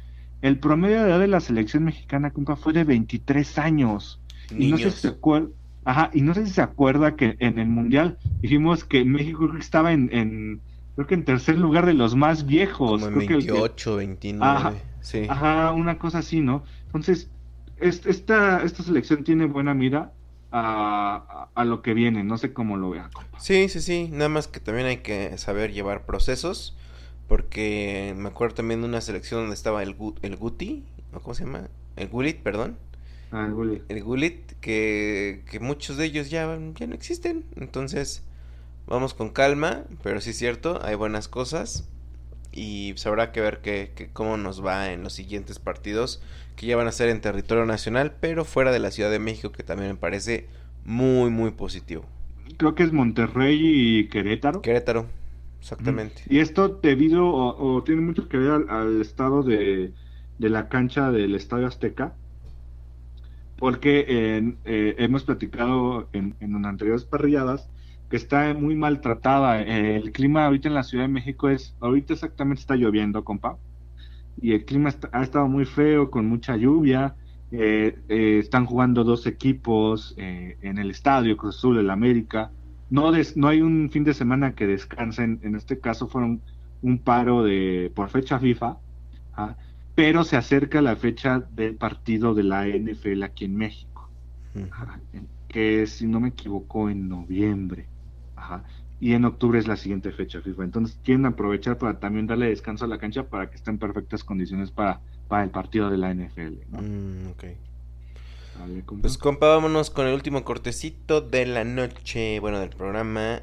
El promedio de edad de la selección mexicana, compa, fue de 23 años. Y no sé si se acuerda, ajá, y no sé si se acuerda que en el Mundial dijimos que México estaba en, en creo que en tercer lugar de los más viejos. Como 28, 29. Ajá, sí. ajá, una cosa así, ¿no? Entonces, esta, esta selección tiene buena mira a, a, lo que viene, no sé cómo lo vea. Sí, sí, sí, nada más que también hay que saber llevar procesos, porque me acuerdo también de una selección donde estaba el, el Guti, ¿cómo se llama? El Gulit, perdón. Ah, el Gulit. El Gulit, que, que muchos de ellos ya, ya no existen, entonces vamos con calma, pero sí es cierto, hay buenas cosas y pues habrá que ver que, cómo nos va en los siguientes partidos que ya van a ser en territorio nacional, pero fuera de la Ciudad de México, que también me parece muy, muy positivo. Creo que es Monterrey y Querétaro. Querétaro, exactamente. Y esto debido o, tiene mucho que ver al, estado de, la cancha del Estadio Azteca, porque eh, hemos platicado en, en anteriores parrilladas que está muy maltratada. el clima ahorita en la Ciudad de México es, ahorita exactamente está lloviendo, compa. Y el clima ha estado muy feo, con mucha lluvia. Eh, eh, están jugando dos equipos eh, en el estadio, Cruz Azul, el América. No, no hay un fin de semana que descansen. En este caso fueron un paro de por fecha FIFA. ¿ah? Pero se acerca la fecha del partido de la NFL aquí en México. Que si no me equivoco en noviembre. Y en octubre es la siguiente fecha FIFA. Entonces quieren aprovechar para también darle descanso a la cancha para que esté en perfectas condiciones para, para el partido de la NFL. Mm, pues compa, vámonos con el último cortecito de la noche, bueno, del programa,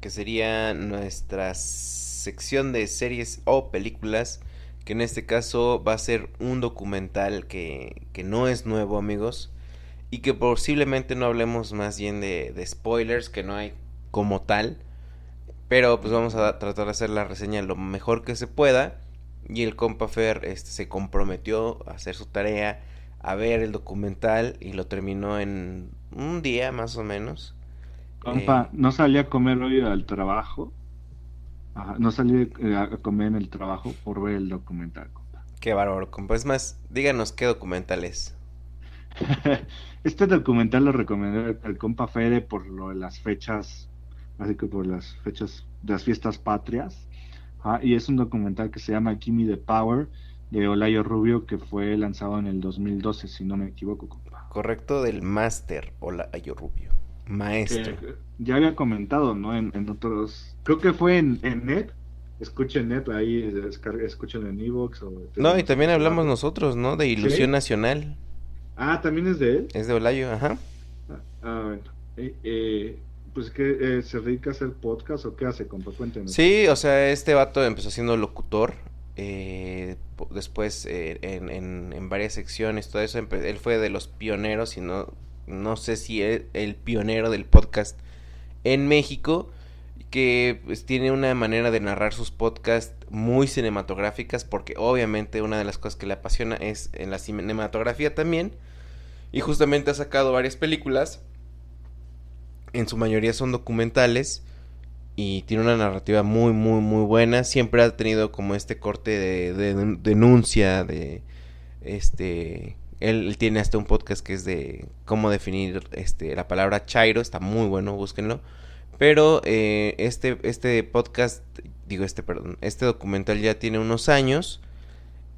que sería nuestra sección de series o películas, que en este caso va a ser un documental que, que no es nuevo, amigos, y que posiblemente no hablemos más bien de, de spoilers, que no hay como tal. Pero pues vamos a tratar de hacer la reseña lo mejor que se pueda. Y el compa Fer este, se comprometió a hacer su tarea, a ver el documental y lo terminó en un día más o menos. Compa, eh, no salí a comer hoy al trabajo. no salí eh, a comer en el trabajo por ver el documental, compa. Qué bárbaro, compa. Es más, díganos qué documental es. [laughs] este documental lo recomendé al compa Fede por lo de las fechas así que por las fechas de las fiestas patrias. y es un documental que se llama Gimme the Power de Olayo Rubio que fue lanzado en el 2012, si no me equivoco. Correcto, del máster Olayo Rubio. Maestro. ya había comentado, ¿no? En, otros. Creo que fue en, en Net. Escuchen Net, ahí escuchen en Evox. No, y también hablamos nosotros, ¿no? De Ilusión Nacional. Ah, también es de él. Es de Olayo, ajá. Ah, ah bueno. Eh, eh, pues que eh, se dedica a hacer podcast o qué hace, compa, cuéntenos. Sí, o sea, este vato empezó siendo locutor. Eh, después eh, en, en, varias secciones, todo eso, él fue de los pioneros, y no, no sé si es el pionero del podcast en México, que pues, tiene una manera de narrar sus podcasts muy cinematográficas, porque obviamente una de las cosas que le apasiona es en la cinematografía también, y justamente ha sacado varias películas en su mayoría son documentales y tiene una narrativa muy, muy, muy buena. Siempre ha tenido como este corte de, denuncia, de este... Él, tiene hasta un podcast que es de cómo definir este, la palabra chairo, está muy bueno, búsquenlo. Pero eh, este, este podcast, digo este, perdón, este documental ya tiene unos años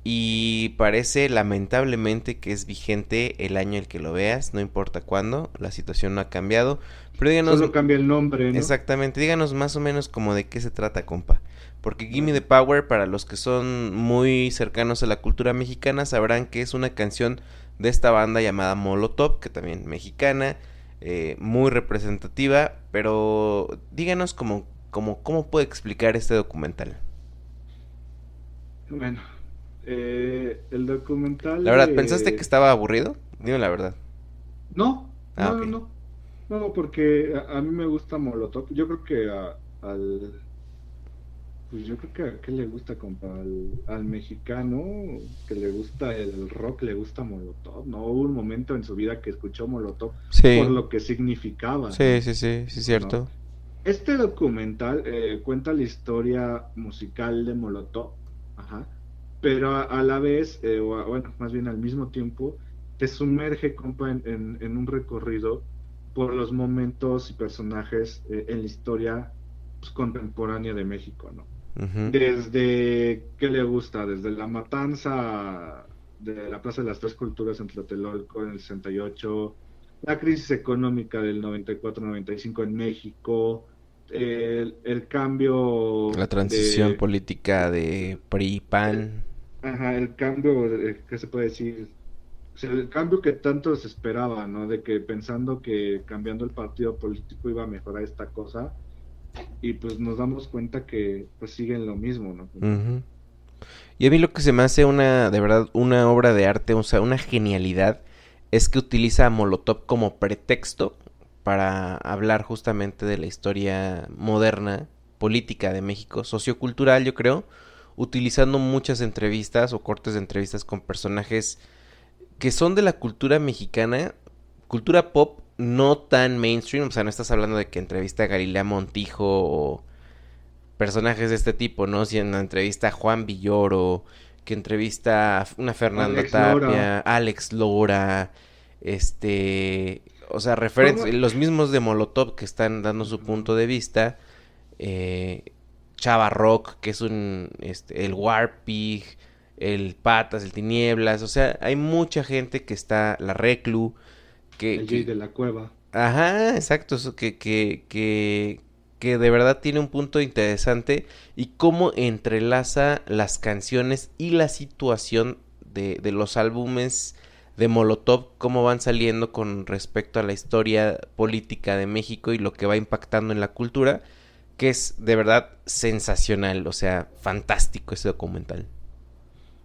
y parece lamentablemente que es vigente el año el que lo veas, no importa cuándo, la situación no ha cambiado. Pero díganos. Solo cambia el nombre, ¿no? Exactamente, díganos más o menos como de qué se trata, compa. Porque Gimme the Power, para los que son muy cercanos a la cultura mexicana, sabrán que es una canción de esta banda llamada Molotov, que también mexicana, eh, muy representativa. Pero díganos como, como, cómo puede explicar este documental. Bueno, eh, el documental. La verdad, ¿pensaste que estaba aburrido? Dime la verdad. No, ah, no, no, no. porque a, mí me gusta Molotov. Yo creo que al, pues yo creo que a qué le gusta, compa, al, mexicano que le gusta el rock, le gusta Molotov, ¿no? Hubo un momento en su vida que escuchó Molotov por lo que significaba. Sí, sí, sí, sí, cierto. Este documental eh, cuenta la historia musical de Molotov, ajá, pero a, la vez, eh, o bueno, más bien al mismo tiempo, te sumerge, compa, en, en, un recorrido por los momentos y personajes eh, en la historia pues, contemporánea de México, ¿no? Desde, ¿qué le gusta? Desde la matanza de la Plaza de las Tres Culturas en Tlatelolco en el 68, la crisis económica del 94-95 en México, el, cambio... La transición política de PRI-PAN. Ajá, el cambio, ¿qué se puede decir? el cambio que tanto se esperaba, ¿no? De que pensando que cambiando el partido político iba a mejorar esta cosa, y pues nos damos cuenta que pues siguen lo mismo, ¿no? Y a mí lo que se me hace una, de verdad, una obra de arte, o sea, una genialidad, es que utiliza a Molotov como pretexto para hablar justamente de la historia moderna, política de México, sociocultural, yo creo, utilizando muchas entrevistas o cortes de entrevistas con personajes que son de la cultura mexicana, cultura pop, no tan mainstream, o sea, no estás hablando de que entrevista a Galilea Montijo o personajes de este tipo, ¿no? Si en la entrevista a Juan Villoro, que entrevista a una Fernanda Tapia, Alex Lora, este, o sea, referentes, los mismos de Molotov que están dando su punto de vista, eh, Chava Rock, que es un, este, el Warpig, el Patas, el Tinieblas, o sea, hay mucha gente que está, la Reclu, que, el de la cueva. Ajá, exacto, eso que, que, que, que de verdad tiene un punto interesante y cómo entrelaza las canciones y la situación de, de los álbumes de Molotov, cómo van saliendo con respecto a la historia política de México y lo que va impactando en la cultura, que es de verdad sensacional, o sea, fantástico ese documental.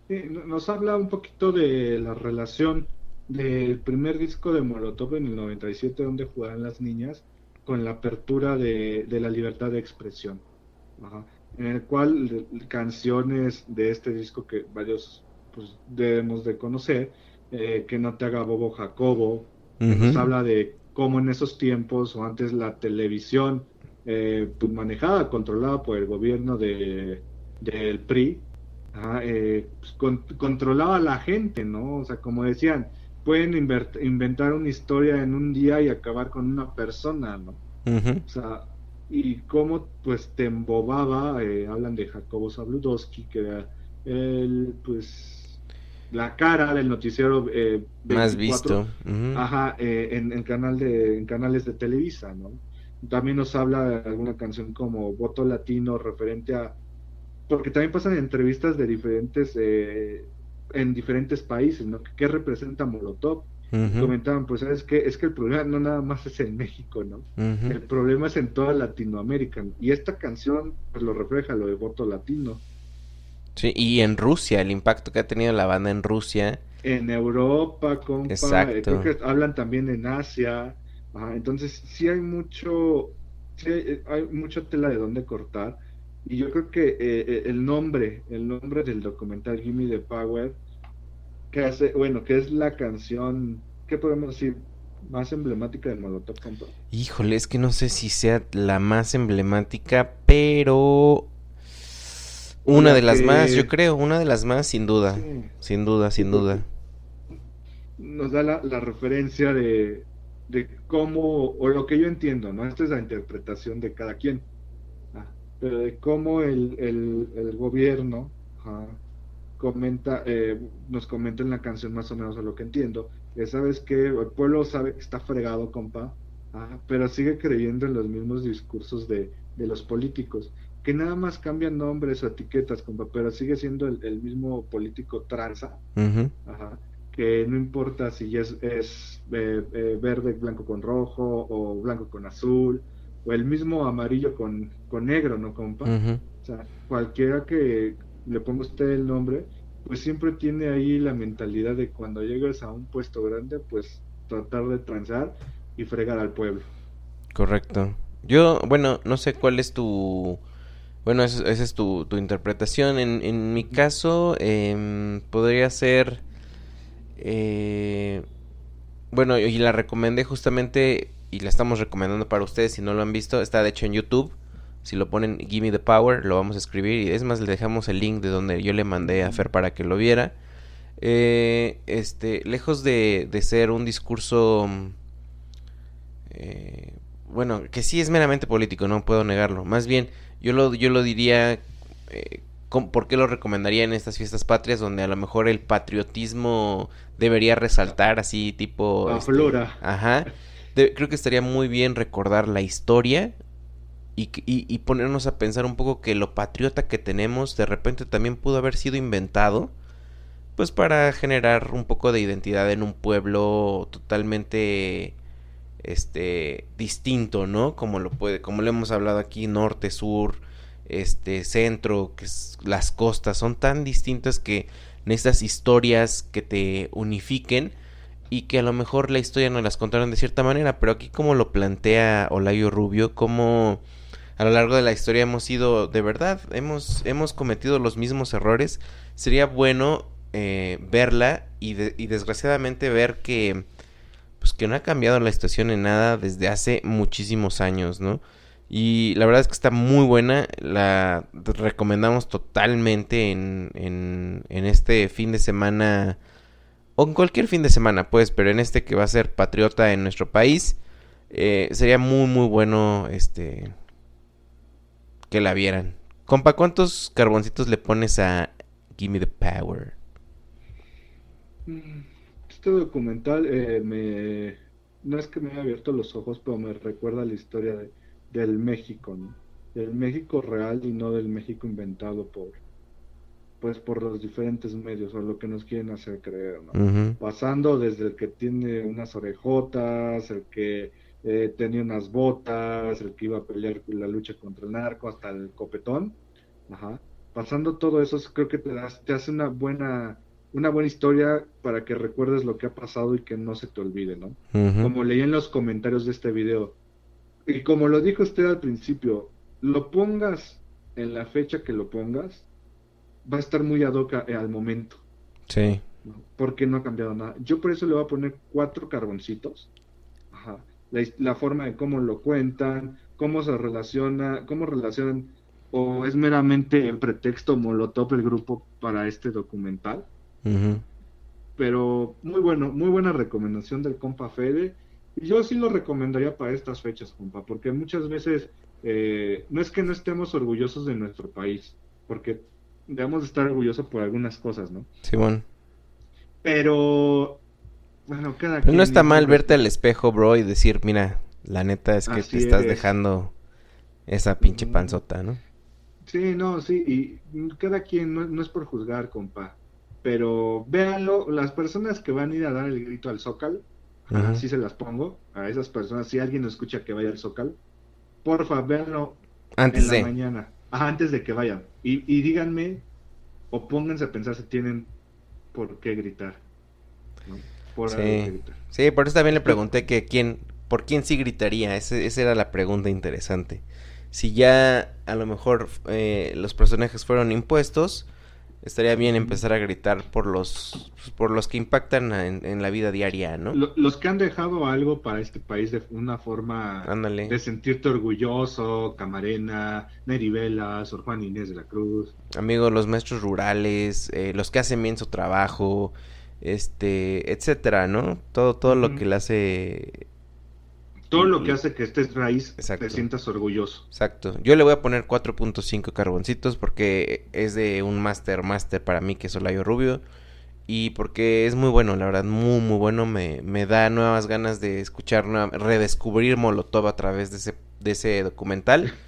nos habla un poquito de la relación del primer disco de Molotov en el 97 donde jugaban las niñas con la apertura de, la libertad de expresión, en el cual canciones de este disco que varios pues, debemos de conocer, eh, que no te haga bobo Jacobo, nos habla de cómo en esos tiempos o antes la televisión eh, pues, manejada, controlada por el gobierno de, del PRI, eh, pues, controlaba a la gente, ¿no? O sea, como decían, pueden inventar una historia en un día y acabar con una persona, ¿no? O sea, y cómo pues te embobaba, eh, hablan de Jacobo Zabludowski, que era el, pues, la cara del noticiero eh, más visto. Ajá, eh, en, en, canal de, en canales de Televisa, ¿no? También nos habla de alguna canción como Voto Latino referente a... Porque también pasan entrevistas de diferentes eh, en diferentes países, ¿no? ¿Qué representa Molotov? Comentaban, pues, ¿sabes qué? Es que el problema no nada más es en México, ¿no? El problema es en toda Latinoamérica. Y esta canción, pues, lo refleja, lo de voto latino. Sí, y en Rusia, el impacto que ha tenido la banda en Rusia. En Europa, compa. Eh, Exacto. creo que hablan también en Asia. entonces, sí hay mucho, sí hay, hay mucha tela de dónde cortar y yo creo que eh, eh, el nombre, el nombre del documental Gimme the Power, que hace, bueno, que es la canción, ¿qué podemos decir? Más emblemática de Molotov Híjole, es que no sé si sea la más emblemática, pero una de las más, yo creo, una de las más, sin duda, sin duda, sin duda. Nos da la, la referencia de, de cómo, o lo que yo entiendo, ¿no? Esta es la interpretación de cada quien pero de cómo el, el, gobierno comenta, eh, nos comenta en la canción más o menos a lo que entiendo, que sabes que el pueblo sabe que está fregado, compa, pero sigue creyendo en los mismos discursos de, de, los políticos, que nada más cambian nombres o etiquetas, compa, pero sigue siendo el, mismo político tranza, que no importa si es, es eh, eh, verde, blanco con rojo o blanco con azul, o el mismo amarillo con, con negro, ¿no, compa? O sea, cualquiera que le ponga usted el nombre, pues siempre tiene ahí la mentalidad de cuando llegues a un puesto grande, pues tratar de transar y fregar al pueblo. Correcto. Yo, bueno, no sé cuál es tu Bueno, esa es tu, tu interpretación. En, en, mi caso, eh, podría ser... Eh, bueno, y la recomendé justamente, y la estamos recomendando para ustedes si no lo han visto. Está de hecho en YouTube. Si lo ponen Gimme the Power, lo vamos a escribir. Y es más, le dejamos el link de donde yo le mandé a Fer para que lo viera. Eh, este, lejos de, de ser un discurso... Eh, bueno, que sí es meramente político, no puedo negarlo. Más bien, yo lo, yo lo diría, eh, ¿por qué lo recomendaría en estas fiestas patrias donde a lo mejor el patriotismo debería resaltar así tipo... La este, flora. Ajá. creo que estaría muy bien recordar la historia y, y, y, ponernos a pensar un poco que lo patriota que tenemos de repente también pudo haber sido inventado pues para generar un poco de identidad en un pueblo totalmente este distinto, ¿no? Como lo puede, como lo hemos hablado aquí, norte, sur, este centro, que las costas son tan distintas que necesitas historias que te unifiquen y que a lo mejor la historia no las contaron de cierta manera, pero aquí como lo plantea Olayo Rubio, como a lo largo de la historia hemos sido de verdad, hemos hemos cometido los mismos errores, sería bueno eh, verla y desgraciadamente ver que pues que no ha cambiado la situación en nada desde hace muchísimos años, ¿no? Y la verdad es que está muy buena, la recomendamos totalmente en, en, este fin de semana, o en cualquier fin de semana, pues, pero en este que va a ser patriota en nuestro país, eh, sería muy, muy bueno este que la vieran. Compa, ¿cuántos carboncitos le pones a Gimme the Power? Mm, este documental eh, me no es que me haya abierto los ojos, pero me recuerda la historia de, del México, ¿no? Del México real y no del México inventado por pues por los diferentes medios o lo que nos quieren hacer creer, ¿no? Pasando desde el que tiene unas orejotas, el que eh, tenía unas botas, el que iba a pelear la lucha contra el narco, hasta el copetón, ajá. Pasando todo eso, creo que te, das, te hace una buena una buena historia para que recuerdes lo que ha pasado y que no se te olvide, ¿no? Como leí en los comentarios de este video. Y como lo dijo usted al principio, lo pongas en la fecha que lo pongas, va a estar muy ad hoc al momento. Sí. Porque no ha cambiado nada. Yo por eso le voy a poner cuatro carboncitos. Ajá. La, la forma de cómo lo cuentan, cómo se relaciona, cómo relacionan, o es meramente en pretexto Molotov el grupo para este documental pero muy bueno, muy buena recomendación del compa Fede. Y yo sí lo recomendaría para estas fechas, compa, porque muchas veces eh, no es que no estemos orgullosos de nuestro país, porque debemos estar orgullosos por algunas cosas, ¿no? Sí, bueno. Pero, bueno, cada Pero no está mal verte al espejo, bro, y decir, mira, la neta es que te estás dejando esa pinche panzota, ¿no? Sí, no, sí, y cada quien, no, no es por juzgar, compa, pero véanlo, las personas que van a ir a dar el grito al Zócal, así se las pongo, a esas personas, si alguien escucha que vaya al Zócal, porfa, véanlo antes en de... la mañana, antes de que vayan, y, y, díganme, o pónganse a pensar si tienen por qué gritar. ¿no? Por sí. Gritar. sí, por eso también le pregunté que quién, por quién sí gritaría, Ese, esa era la pregunta interesante. Si ya a lo mejor eh, los personajes fueron impuestos, estaría bien empezar a gritar por los por los que impactan en, en la vida diaria, ¿no? Los que han dejado algo para este país de una forma Ándale. de sentirte orgulloso, Camarena, Nerivela, Sor Juan Inés de la Cruz. Amigos, los maestros rurales, eh, los que hacen bien su trabajo, este, etcétera, ¿no? Todo, todo lo que le hace todo lo que hace que estés raíz Exacto. te sientas orgulloso. Exacto. Yo le voy a poner 4.5 carboncitos porque es de un master master para mí que es Olayo Rubio. Y porque es muy bueno, la verdad, muy muy bueno. Me, me da nuevas ganas de escuchar, nueva, redescubrir Molotov a través de ese, de ese documental. [laughs]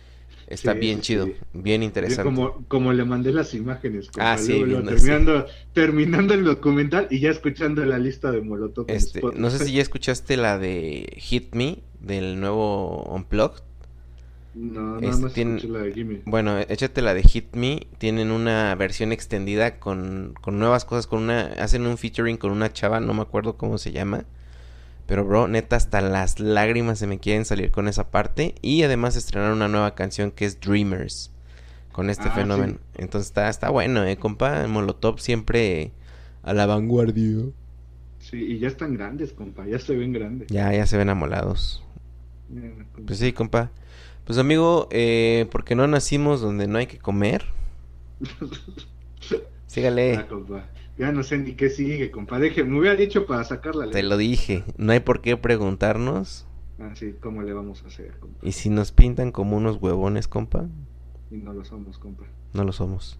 Está sí, bien chido, sí. bien interesante. Como, como le mandé las imágenes. Ah, sí, luego, terminando, terminando el documental y ya escuchando la lista de Molotov. Este, no sé si ya escuchaste la de Hit Me, del nuevo Unplugged. No, no, este, tiene, la de Gimme. Bueno, échate la de Hit Me. Tienen una versión extendida con, con nuevas cosas, con una, hacen un featuring con una chava, no me acuerdo cómo se llama. Pero bro, neta, hasta las lágrimas se me quieren salir con esa parte. Y además estrenaron una nueva canción que es Dreamers. con este Ah, fenómeno. sí. Entonces está, está bueno, ¿eh, compa? Molotov siempre a la vanguardia. Sí, y ya están grandes, compa, ya se ven grandes. Ya, ya se ven amolados. Pues sí, compa. Pues amigo, eh, porque no nacimos donde no hay que comer. [laughs] Sígale. Ah, compa. Ya no sé ni qué sigue, compa. Deje, me hubiera dicho para sacar la Te ley. lo dije. No hay por qué preguntarnos. Ah, sí, ¿cómo le vamos a hacer, compa? Y si nos pintan como unos huevones, compa, Y no lo somos, compa. no lo somos.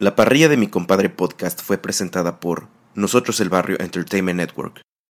La parrilla de mi compadre podcast fue presentada por Nosotros el Barrio Entertainment Network.